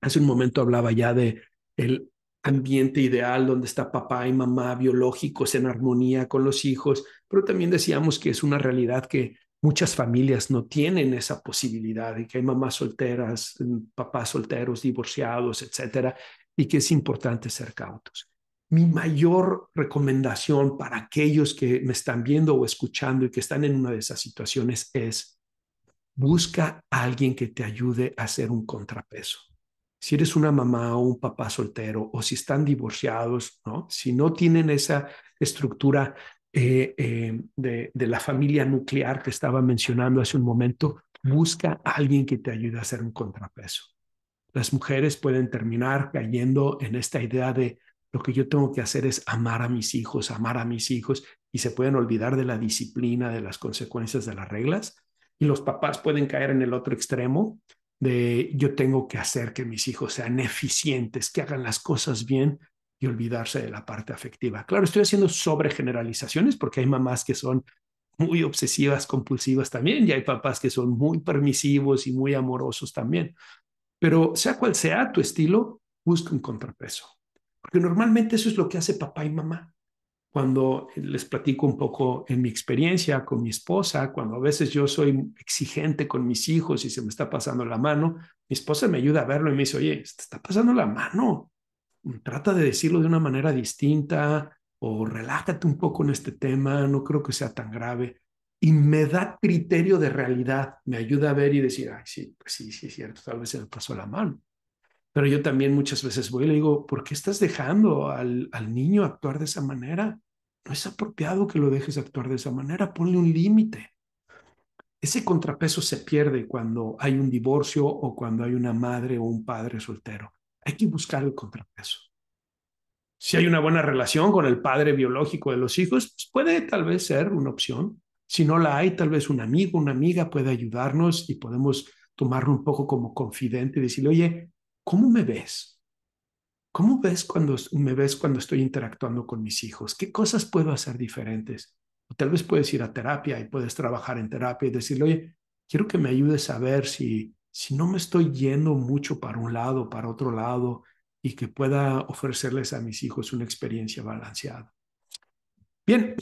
hace un momento hablaba ya de el ambiente ideal donde está papá y mamá biológicos en armonía con los hijos, pero también decíamos que es una realidad que muchas familias no tienen esa posibilidad y que hay mamás solteras, papás solteros, divorciados, etcétera, y que es importante ser cautos. Mi mayor recomendación para aquellos que me están viendo o escuchando y que están en una de esas situaciones es busca alguien que te ayude a hacer un contrapeso. Si eres una mamá o un papá soltero o si están divorciados, ¿no? si no tienen esa estructura eh, eh, de, la familia nuclear que estaba mencionando hace un momento, busca alguien que te ayude a hacer un contrapeso. Las mujeres pueden terminar cayendo en esta idea de lo que yo tengo que hacer es amar a mis hijos, amar a mis hijos y se pueden olvidar de la disciplina, de las consecuencias de las reglas. Y los papás pueden caer en el otro extremo de yo tengo que hacer que mis hijos sean eficientes, que hagan las cosas bien y olvidarse de la parte afectiva. Claro, estoy haciendo sobre generalizaciones porque hay mamás que son muy obsesivas, compulsivas también y hay papás que son muy permisivos y muy amorosos también. Pero sea cual sea tu estilo, busca un contrapeso. Porque normalmente eso es lo que hace papá y mamá. Cuando les platico un poco en mi experiencia con mi esposa, cuando a veces yo soy exigente con mis hijos y se me está pasando la mano, mi esposa me ayuda a verlo y me dice, oye, te está pasando la mano. Trata de decirlo de una manera distinta o relájate un poco en este tema, no creo que sea tan grave. Y me da criterio de realidad, me ayuda a ver y decir, ay, sí, pues sí, sí es cierto, tal vez se me pasó la mano. Pero yo también muchas veces voy y le digo, ¿por qué estás dejando al, al niño actuar de esa manera? No es apropiado que lo dejes actuar de esa manera, ponle un límite. Ese contrapeso se pierde cuando hay un divorcio o cuando hay una madre o un padre soltero. Hay que buscar el contrapeso. Si hay una buena relación con el padre biológico de los hijos, pues puede tal vez ser una opción. Si no la hay, tal vez un amigo, una amiga puede ayudarnos y podemos tomarlo un poco como confidente y decirle, oye, ¿cómo me ves? ¿Cómo ves cuando me ves cuando estoy interactuando con mis hijos? ¿Qué cosas puedo hacer diferentes? O tal vez puedes ir a terapia y puedes trabajar en terapia y decirle, oye, quiero que me ayudes a ver si, si no me estoy yendo mucho para un lado, para otro lado, y que pueda ofrecerles a mis hijos una experiencia balanceada. Bien,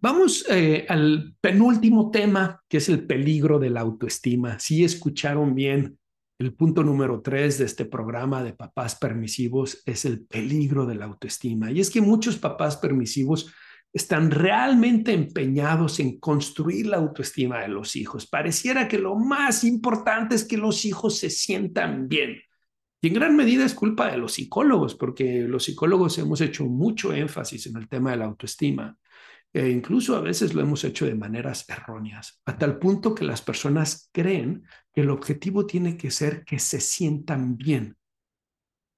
vamos eh, al penúltimo tema, que es el peligro de la autoestima. Si escucharon bien, el punto número tres de este programa de papás permisivos es el peligro de la autoestima. Y es que muchos papás permisivos están realmente empeñados en construir la autoestima de los hijos. Pareciera que lo más importante es que los hijos se sientan bien. Y en gran medida es culpa de los psicólogos, porque los psicólogos hemos hecho mucho énfasis en el tema de la autoestima. E incluso a veces lo hemos hecho de maneras erróneas, a tal punto que las personas creen que el objetivo tiene que ser que se sientan bien,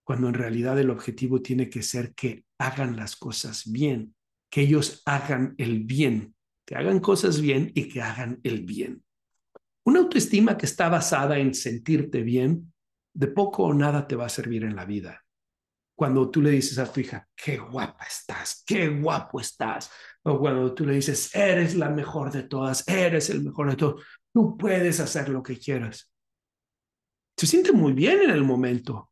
cuando en realidad el objetivo tiene que ser que hagan las cosas bien, que ellos hagan el bien, que hagan cosas bien y que hagan el bien. Una autoestima que está basada en sentirte bien de poco o nada te va a servir en la vida. Cuando tú le dices a tu hija, qué guapa estás, qué guapo estás, o cuando tú le dices, eres la mejor de todas, eres el mejor de todos, tú puedes hacer lo que quieras. Se siente muy bien en el momento,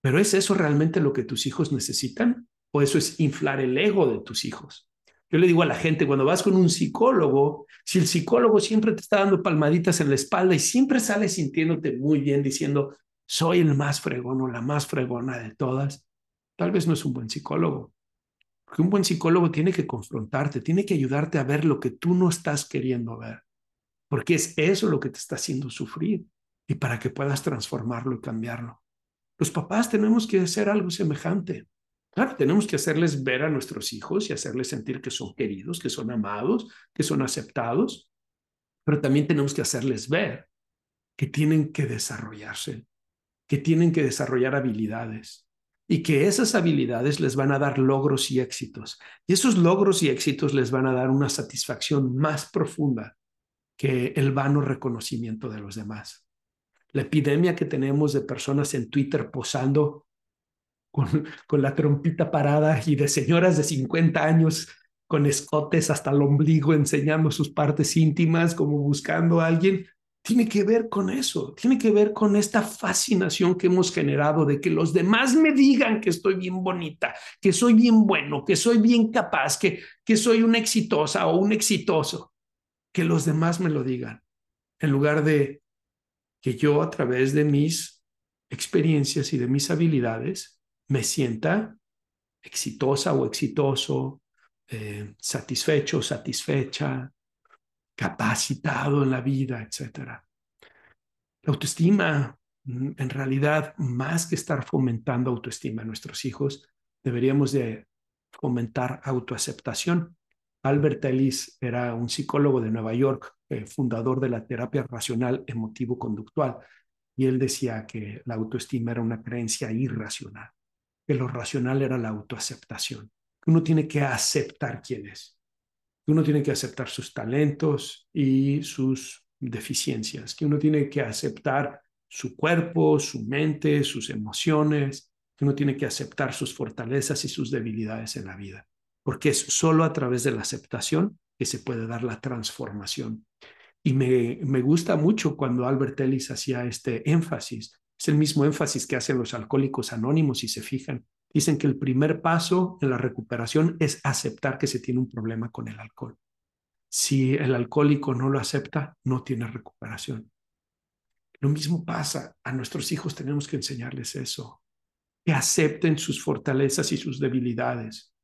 pero ¿es eso realmente lo que tus hijos necesitan? ¿O eso es inflar el ego de tus hijos? Yo le digo a la gente, cuando vas con un psicólogo, si el psicólogo siempre te está dando palmaditas en la espalda y siempre sales sintiéndote muy bien diciendo, soy el más fregón o la más fregona de todas, tal vez no es un buen psicólogo. Porque un buen psicólogo tiene que confrontarte, tiene que ayudarte a ver lo que tú no estás queriendo ver. Porque es eso lo que te está haciendo sufrir y para que puedas transformarlo y cambiarlo. Los papás tenemos que hacer algo semejante. Claro, tenemos que hacerles ver a nuestros hijos y hacerles sentir que son queridos, que son amados, que son aceptados, pero también tenemos que hacerles ver que tienen que desarrollarse, que tienen que desarrollar habilidades y que esas habilidades les van a dar logros y éxitos. Y esos logros y éxitos les van a dar una satisfacción más profunda que el vano reconocimiento de los demás. La epidemia que tenemos de personas en Twitter posando con, con la trompita parada y de señoras de 50 años con escotes hasta el ombligo enseñando sus partes íntimas como buscando a alguien, tiene que ver con eso, tiene que ver con esta fascinación que hemos generado de que los demás me digan que estoy bien bonita, que soy bien bueno, que soy bien capaz, que, que soy una exitosa o un exitoso. Que los demás me lo digan, en lugar de que yo a través de mis experiencias y de mis habilidades me sienta exitosa o exitoso, eh, satisfecho, satisfecha, capacitado en la vida, etc. La autoestima, mm, en realidad, más que estar fomentando autoestima en nuestros hijos, deberíamos de fomentar autoaceptación. Albert Ellis era un psicólogo de Nueva York, eh, fundador de la terapia racional emotivo-conductual, y él decía que la autoestima era una creencia irracional, que lo racional era la autoaceptación, uno tiene que aceptar quién es uno tiene que aceptar sus talentos y sus deficiencias, que uno tiene que aceptar su cuerpo, su mente, sus emociones, que uno tiene que aceptar sus fortalezas y sus debilidades en la vida, porque es solo a través de la aceptación que se puede dar la transformación. Y me, me gusta mucho cuando Albert Ellis hacía este énfasis, es el mismo énfasis que hacen los alcohólicos anónimos, si se fijan, Dicen que el primer paso en la recuperación es aceptar que se tiene un problema con el alcohol. Si el alcohólico no lo acepta, no tiene recuperación. Lo mismo pasa, a nuestros hijos tenemos que enseñarles eso, que acepten sus fortalezas y sus debilidades,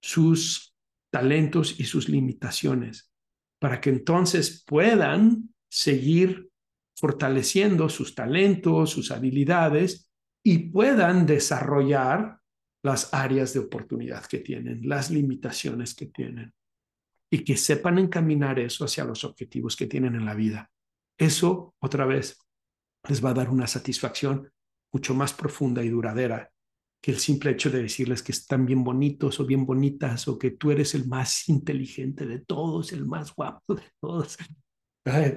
sus talentos y sus limitaciones, para que entonces puedan seguir fortaleciendo sus talentos, sus habilidades y puedan desarrollar las áreas de oportunidad que tienen, las limitaciones que tienen y que sepan encaminar eso hacia los objetivos que tienen en la vida. Eso, otra vez, les va a dar una satisfacción mucho más profunda y duradera que el simple hecho de decirles que están bien bonitos o bien bonitas o que tú eres el más inteligente de todos, el más guapo de todos.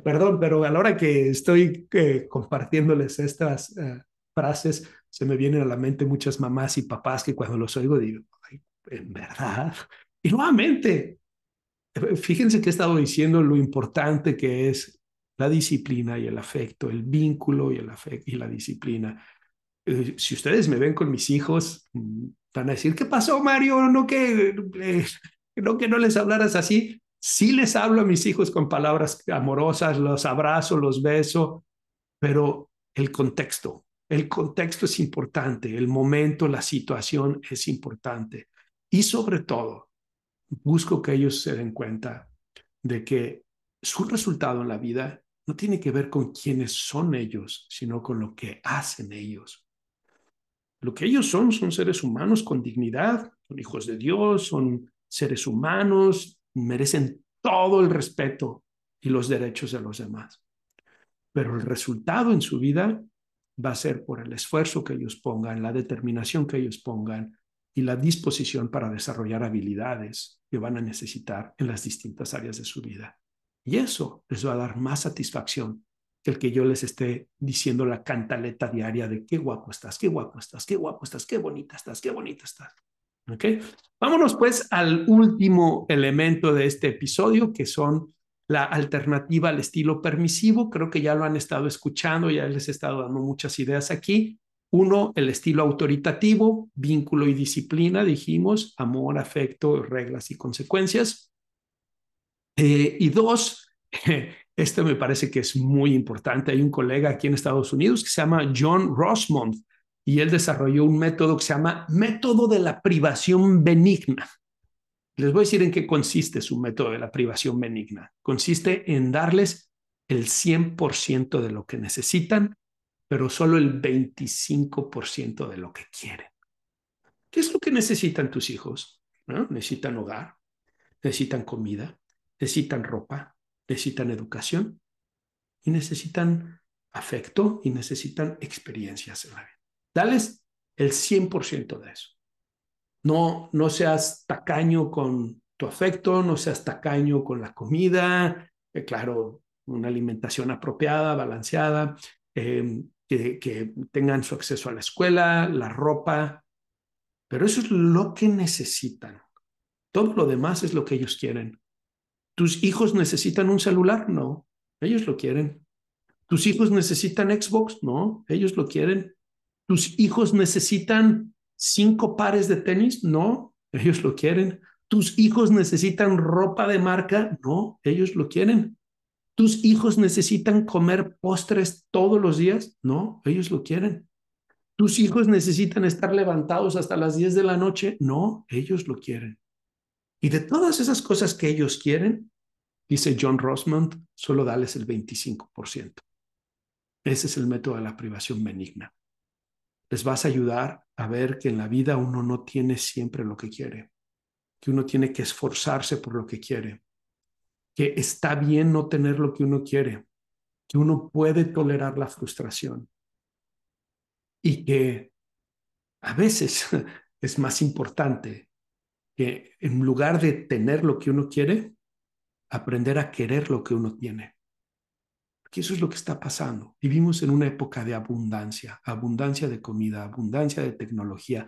perdón, pero a la hora que estoy eh, compartiéndoles estas eh, frases, se me vienen a la mente muchas mamás y papás que cuando los oigo digo, en verdad. Y nuevamente, fíjense que he estado diciendo lo importante que es la disciplina y el afecto, el vínculo y y la disciplina. Eh, si ustedes me ven con mis hijos, mm, van a decir, ¿qué pasó, Mario? No que, eh, no que no les hablaras así. Sí les hablo a mis hijos con palabras amorosas, los abrazo, los beso, pero el contexto, el contexto es importante, el momento, la situación es importante. Y sobre todo, busco que ellos se den cuenta de que su resultado en la vida no tiene que ver con quiénes son ellos, sino con lo que hacen ellos. Lo que ellos son son seres humanos con dignidad, son hijos de Dios, son seres humanos, merecen todo el respeto y los derechos de los demás. Pero el resultado en su vida va a ser por el esfuerzo que ellos pongan, la determinación que ellos pongan y la disposición para desarrollar habilidades que van a necesitar en las distintas áreas de su vida. Y eso les va a dar más satisfacción que el que yo les esté diciendo la cantaleta diaria de qué guapo estás, qué guapo estás, qué guapo estás, qué bonita estás, qué bonita estás. ¿Ok? Vámonos pues al último elemento de este episodio, que son la alternativa al estilo permisivo. Creo que ya lo han estado escuchando, ya les he estado dando muchas ideas aquí. Uno, el estilo autoritativo, vínculo y disciplina, dijimos, amor, afecto, reglas y consecuencias. Eh, y dos, este me parece que es muy importante. Hay un colega aquí en Estados Unidos que se llama John Rosmond y él desarrolló un método que se llama método de la privación benigna. Les voy a decir en qué consiste su método de la privación benigna. Consiste en darles el 100% de lo que necesitan, pero solo el 25% de lo que quieren. ¿Qué es lo que necesitan tus hijos? Necesitan hogar, necesitan comida, necesitan ropa, necesitan educación y necesitan afecto y necesitan experiencias en la vida. Dales el 100% de eso. No, no seas tacaño con tu afecto, no seas tacaño con la comida, eh, claro, una alimentación apropiada, balanceada, em, que, que tengan su acceso a la escuela, la ropa, pero eso es lo que necesitan. Todo lo demás es lo que ellos quieren. ¿Tus hijos necesitan un celular? No, ellos lo quieren. ¿Tus hijos necesitan Xbox? No, ellos lo quieren. ¿Tus hijos necesitan cinco pares de tenis? No, ellos lo quieren. ¿Tus hijos necesitan ropa de marca? No, ellos lo quieren. ¿Tus hijos necesitan comer postres todos los días? No, ellos lo quieren. ¿Tus hijos necesitan estar levantados hasta las 10 de la noche? No, ellos lo quieren. Y de todas esas cosas que ellos quieren, dice John Rosmond, solo dales el 25%. Ese es el método de la privación benigna. Les vas a ayudar a ver que en la vida uno no tiene siempre lo que quiere, que uno tiene que esforzarse por lo que quiere, que está bien no tener lo que uno quiere, que uno puede tolerar la frustración y que a veces es más importante que en lugar de tener lo que uno quiere, aprender a querer lo que uno tiene. Eso es lo que está pasando. Vivimos en una época de abundancia, abundancia de comida, abundancia de tecnología,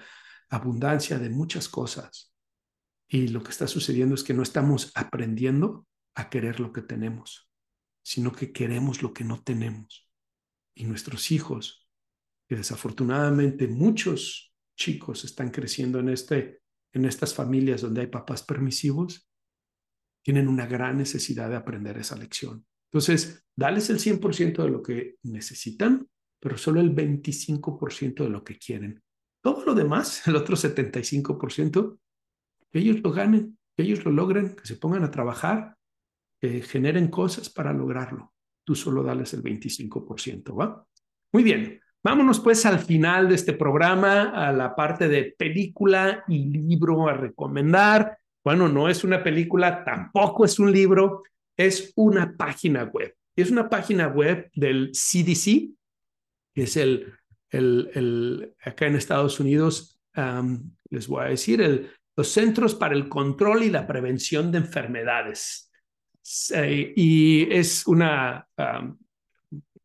abundancia de muchas cosas. Y lo que está sucediendo es que no estamos aprendiendo a querer lo que tenemos, sino que queremos lo que no tenemos. Y nuestros hijos, que desafortunadamente muchos chicos están creciendo en este en estas familias donde hay papás permisivos, tienen una gran necesidad de aprender esa lección. Entonces, dales el 100% de lo que necesitan, pero solo el 25% de lo que quieren. Todo lo demás, el otro 75%, que ellos lo ganen, que ellos lo logren, que se pongan a trabajar, que generen cosas para lograrlo. Tú solo dales el 25%, ¿va? Muy bien. Vámonos pues al final de este programa, a la parte de película y libro a recomendar. Bueno, no es una película, tampoco es un libro, es una página web. Es una página web del CDC, que es el, el, el acá en Estados Unidos, les voy a decir, el, los Centros para el Control y la Prevención de Enfermedades. y es una,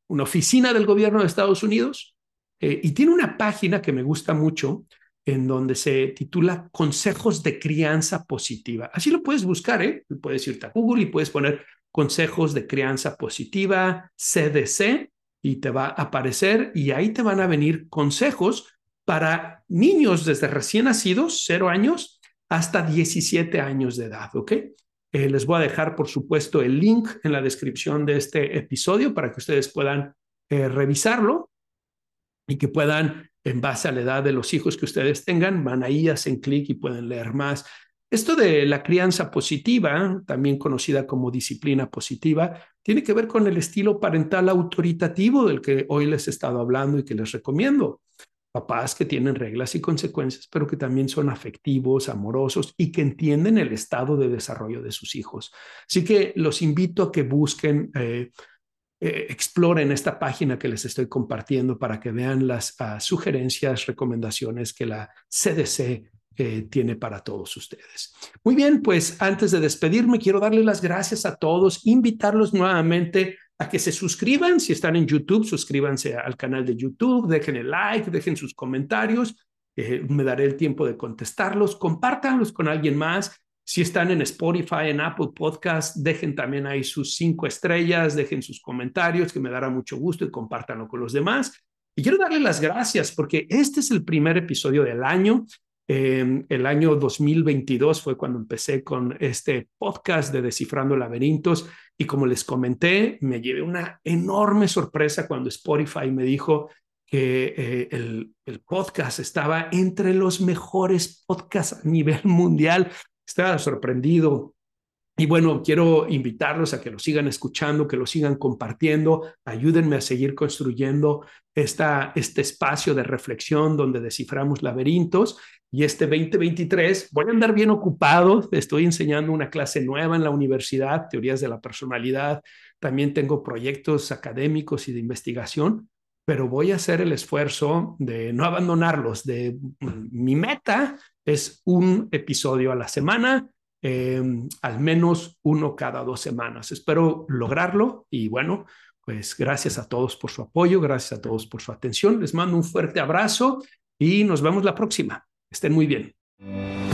una oficina del gobierno de Estados Unidos y tiene una página que me gusta mucho en donde se titula Consejos de Crianza Positiva. Así lo puedes buscar, ¿eh? Puedes irte a Google y puedes poner Consejos de Crianza Positiva, CDC, y te va a aparecer y ahí te van a venir consejos para niños desde recién nacidos, 0 años, hasta 17 años de edad, ¿ok? Eh, les voy a dejar, por supuesto, el link en la descripción de este episodio para que ustedes puedan eh, revisarlo y que puedan en base a la edad de los hijos que ustedes tengan, van ahí, hacen clic y pueden leer más. Esto de la crianza positiva, también conocida como disciplina positiva, tiene que ver con el estilo parental autoritativo del que hoy les he estado hablando y que les recomiendo. Papás que tienen reglas y consecuencias, pero que también son afectivos, amorosos y que entienden el estado de desarrollo de sus hijos. Así que los invito a que busquen eh, eh, exploren esta página que les estoy compartiendo para que vean las uh, sugerencias, recomendaciones que la CDC eh, tiene para todos ustedes. Muy bien, pues antes de despedirme, quiero darle las gracias a todos, invitarlos nuevamente a que se suscriban. Si están en YouTube, suscríbanse al canal de YouTube, dejen el like, dejen sus comentarios. Eh, me daré el tiempo de contestarlos. Compártanlos con alguien más. Si están en Spotify, en Apple Podcast, dejen también ahí sus cinco estrellas, dejen sus comentarios, que me dará mucho gusto y compártanlo con los demás. Y quiero darle las gracias porque este es el primer episodio del año. Eh, el año 2022 fue cuando empecé con este podcast de Descifrando Laberintos y como les comenté, me llevé una enorme sorpresa cuando Spotify me dijo que eh, el, el, podcast estaba entre los mejores podcasts a nivel mundial estaba sorprendido. Y bueno, quiero invitarlos a que lo sigan escuchando, que lo sigan compartiendo, ayúdenme a seguir construyendo esta, este espacio de reflexión donde desciframos laberintos. Y este 2023 voy a andar bien ocupado, estoy enseñando una clase nueva en la universidad, teorías de la personalidad, también tengo proyectos académicos y de investigación, pero voy a hacer el esfuerzo de no abandonarlos, de mi meta es un episodio a la semana, em, al menos uno cada dos semanas. Espero lograrlo y bueno, pues gracias a todos por su apoyo, gracias a todos por su atención. Les mando un fuerte abrazo y nos vemos la próxima. Estén muy bien.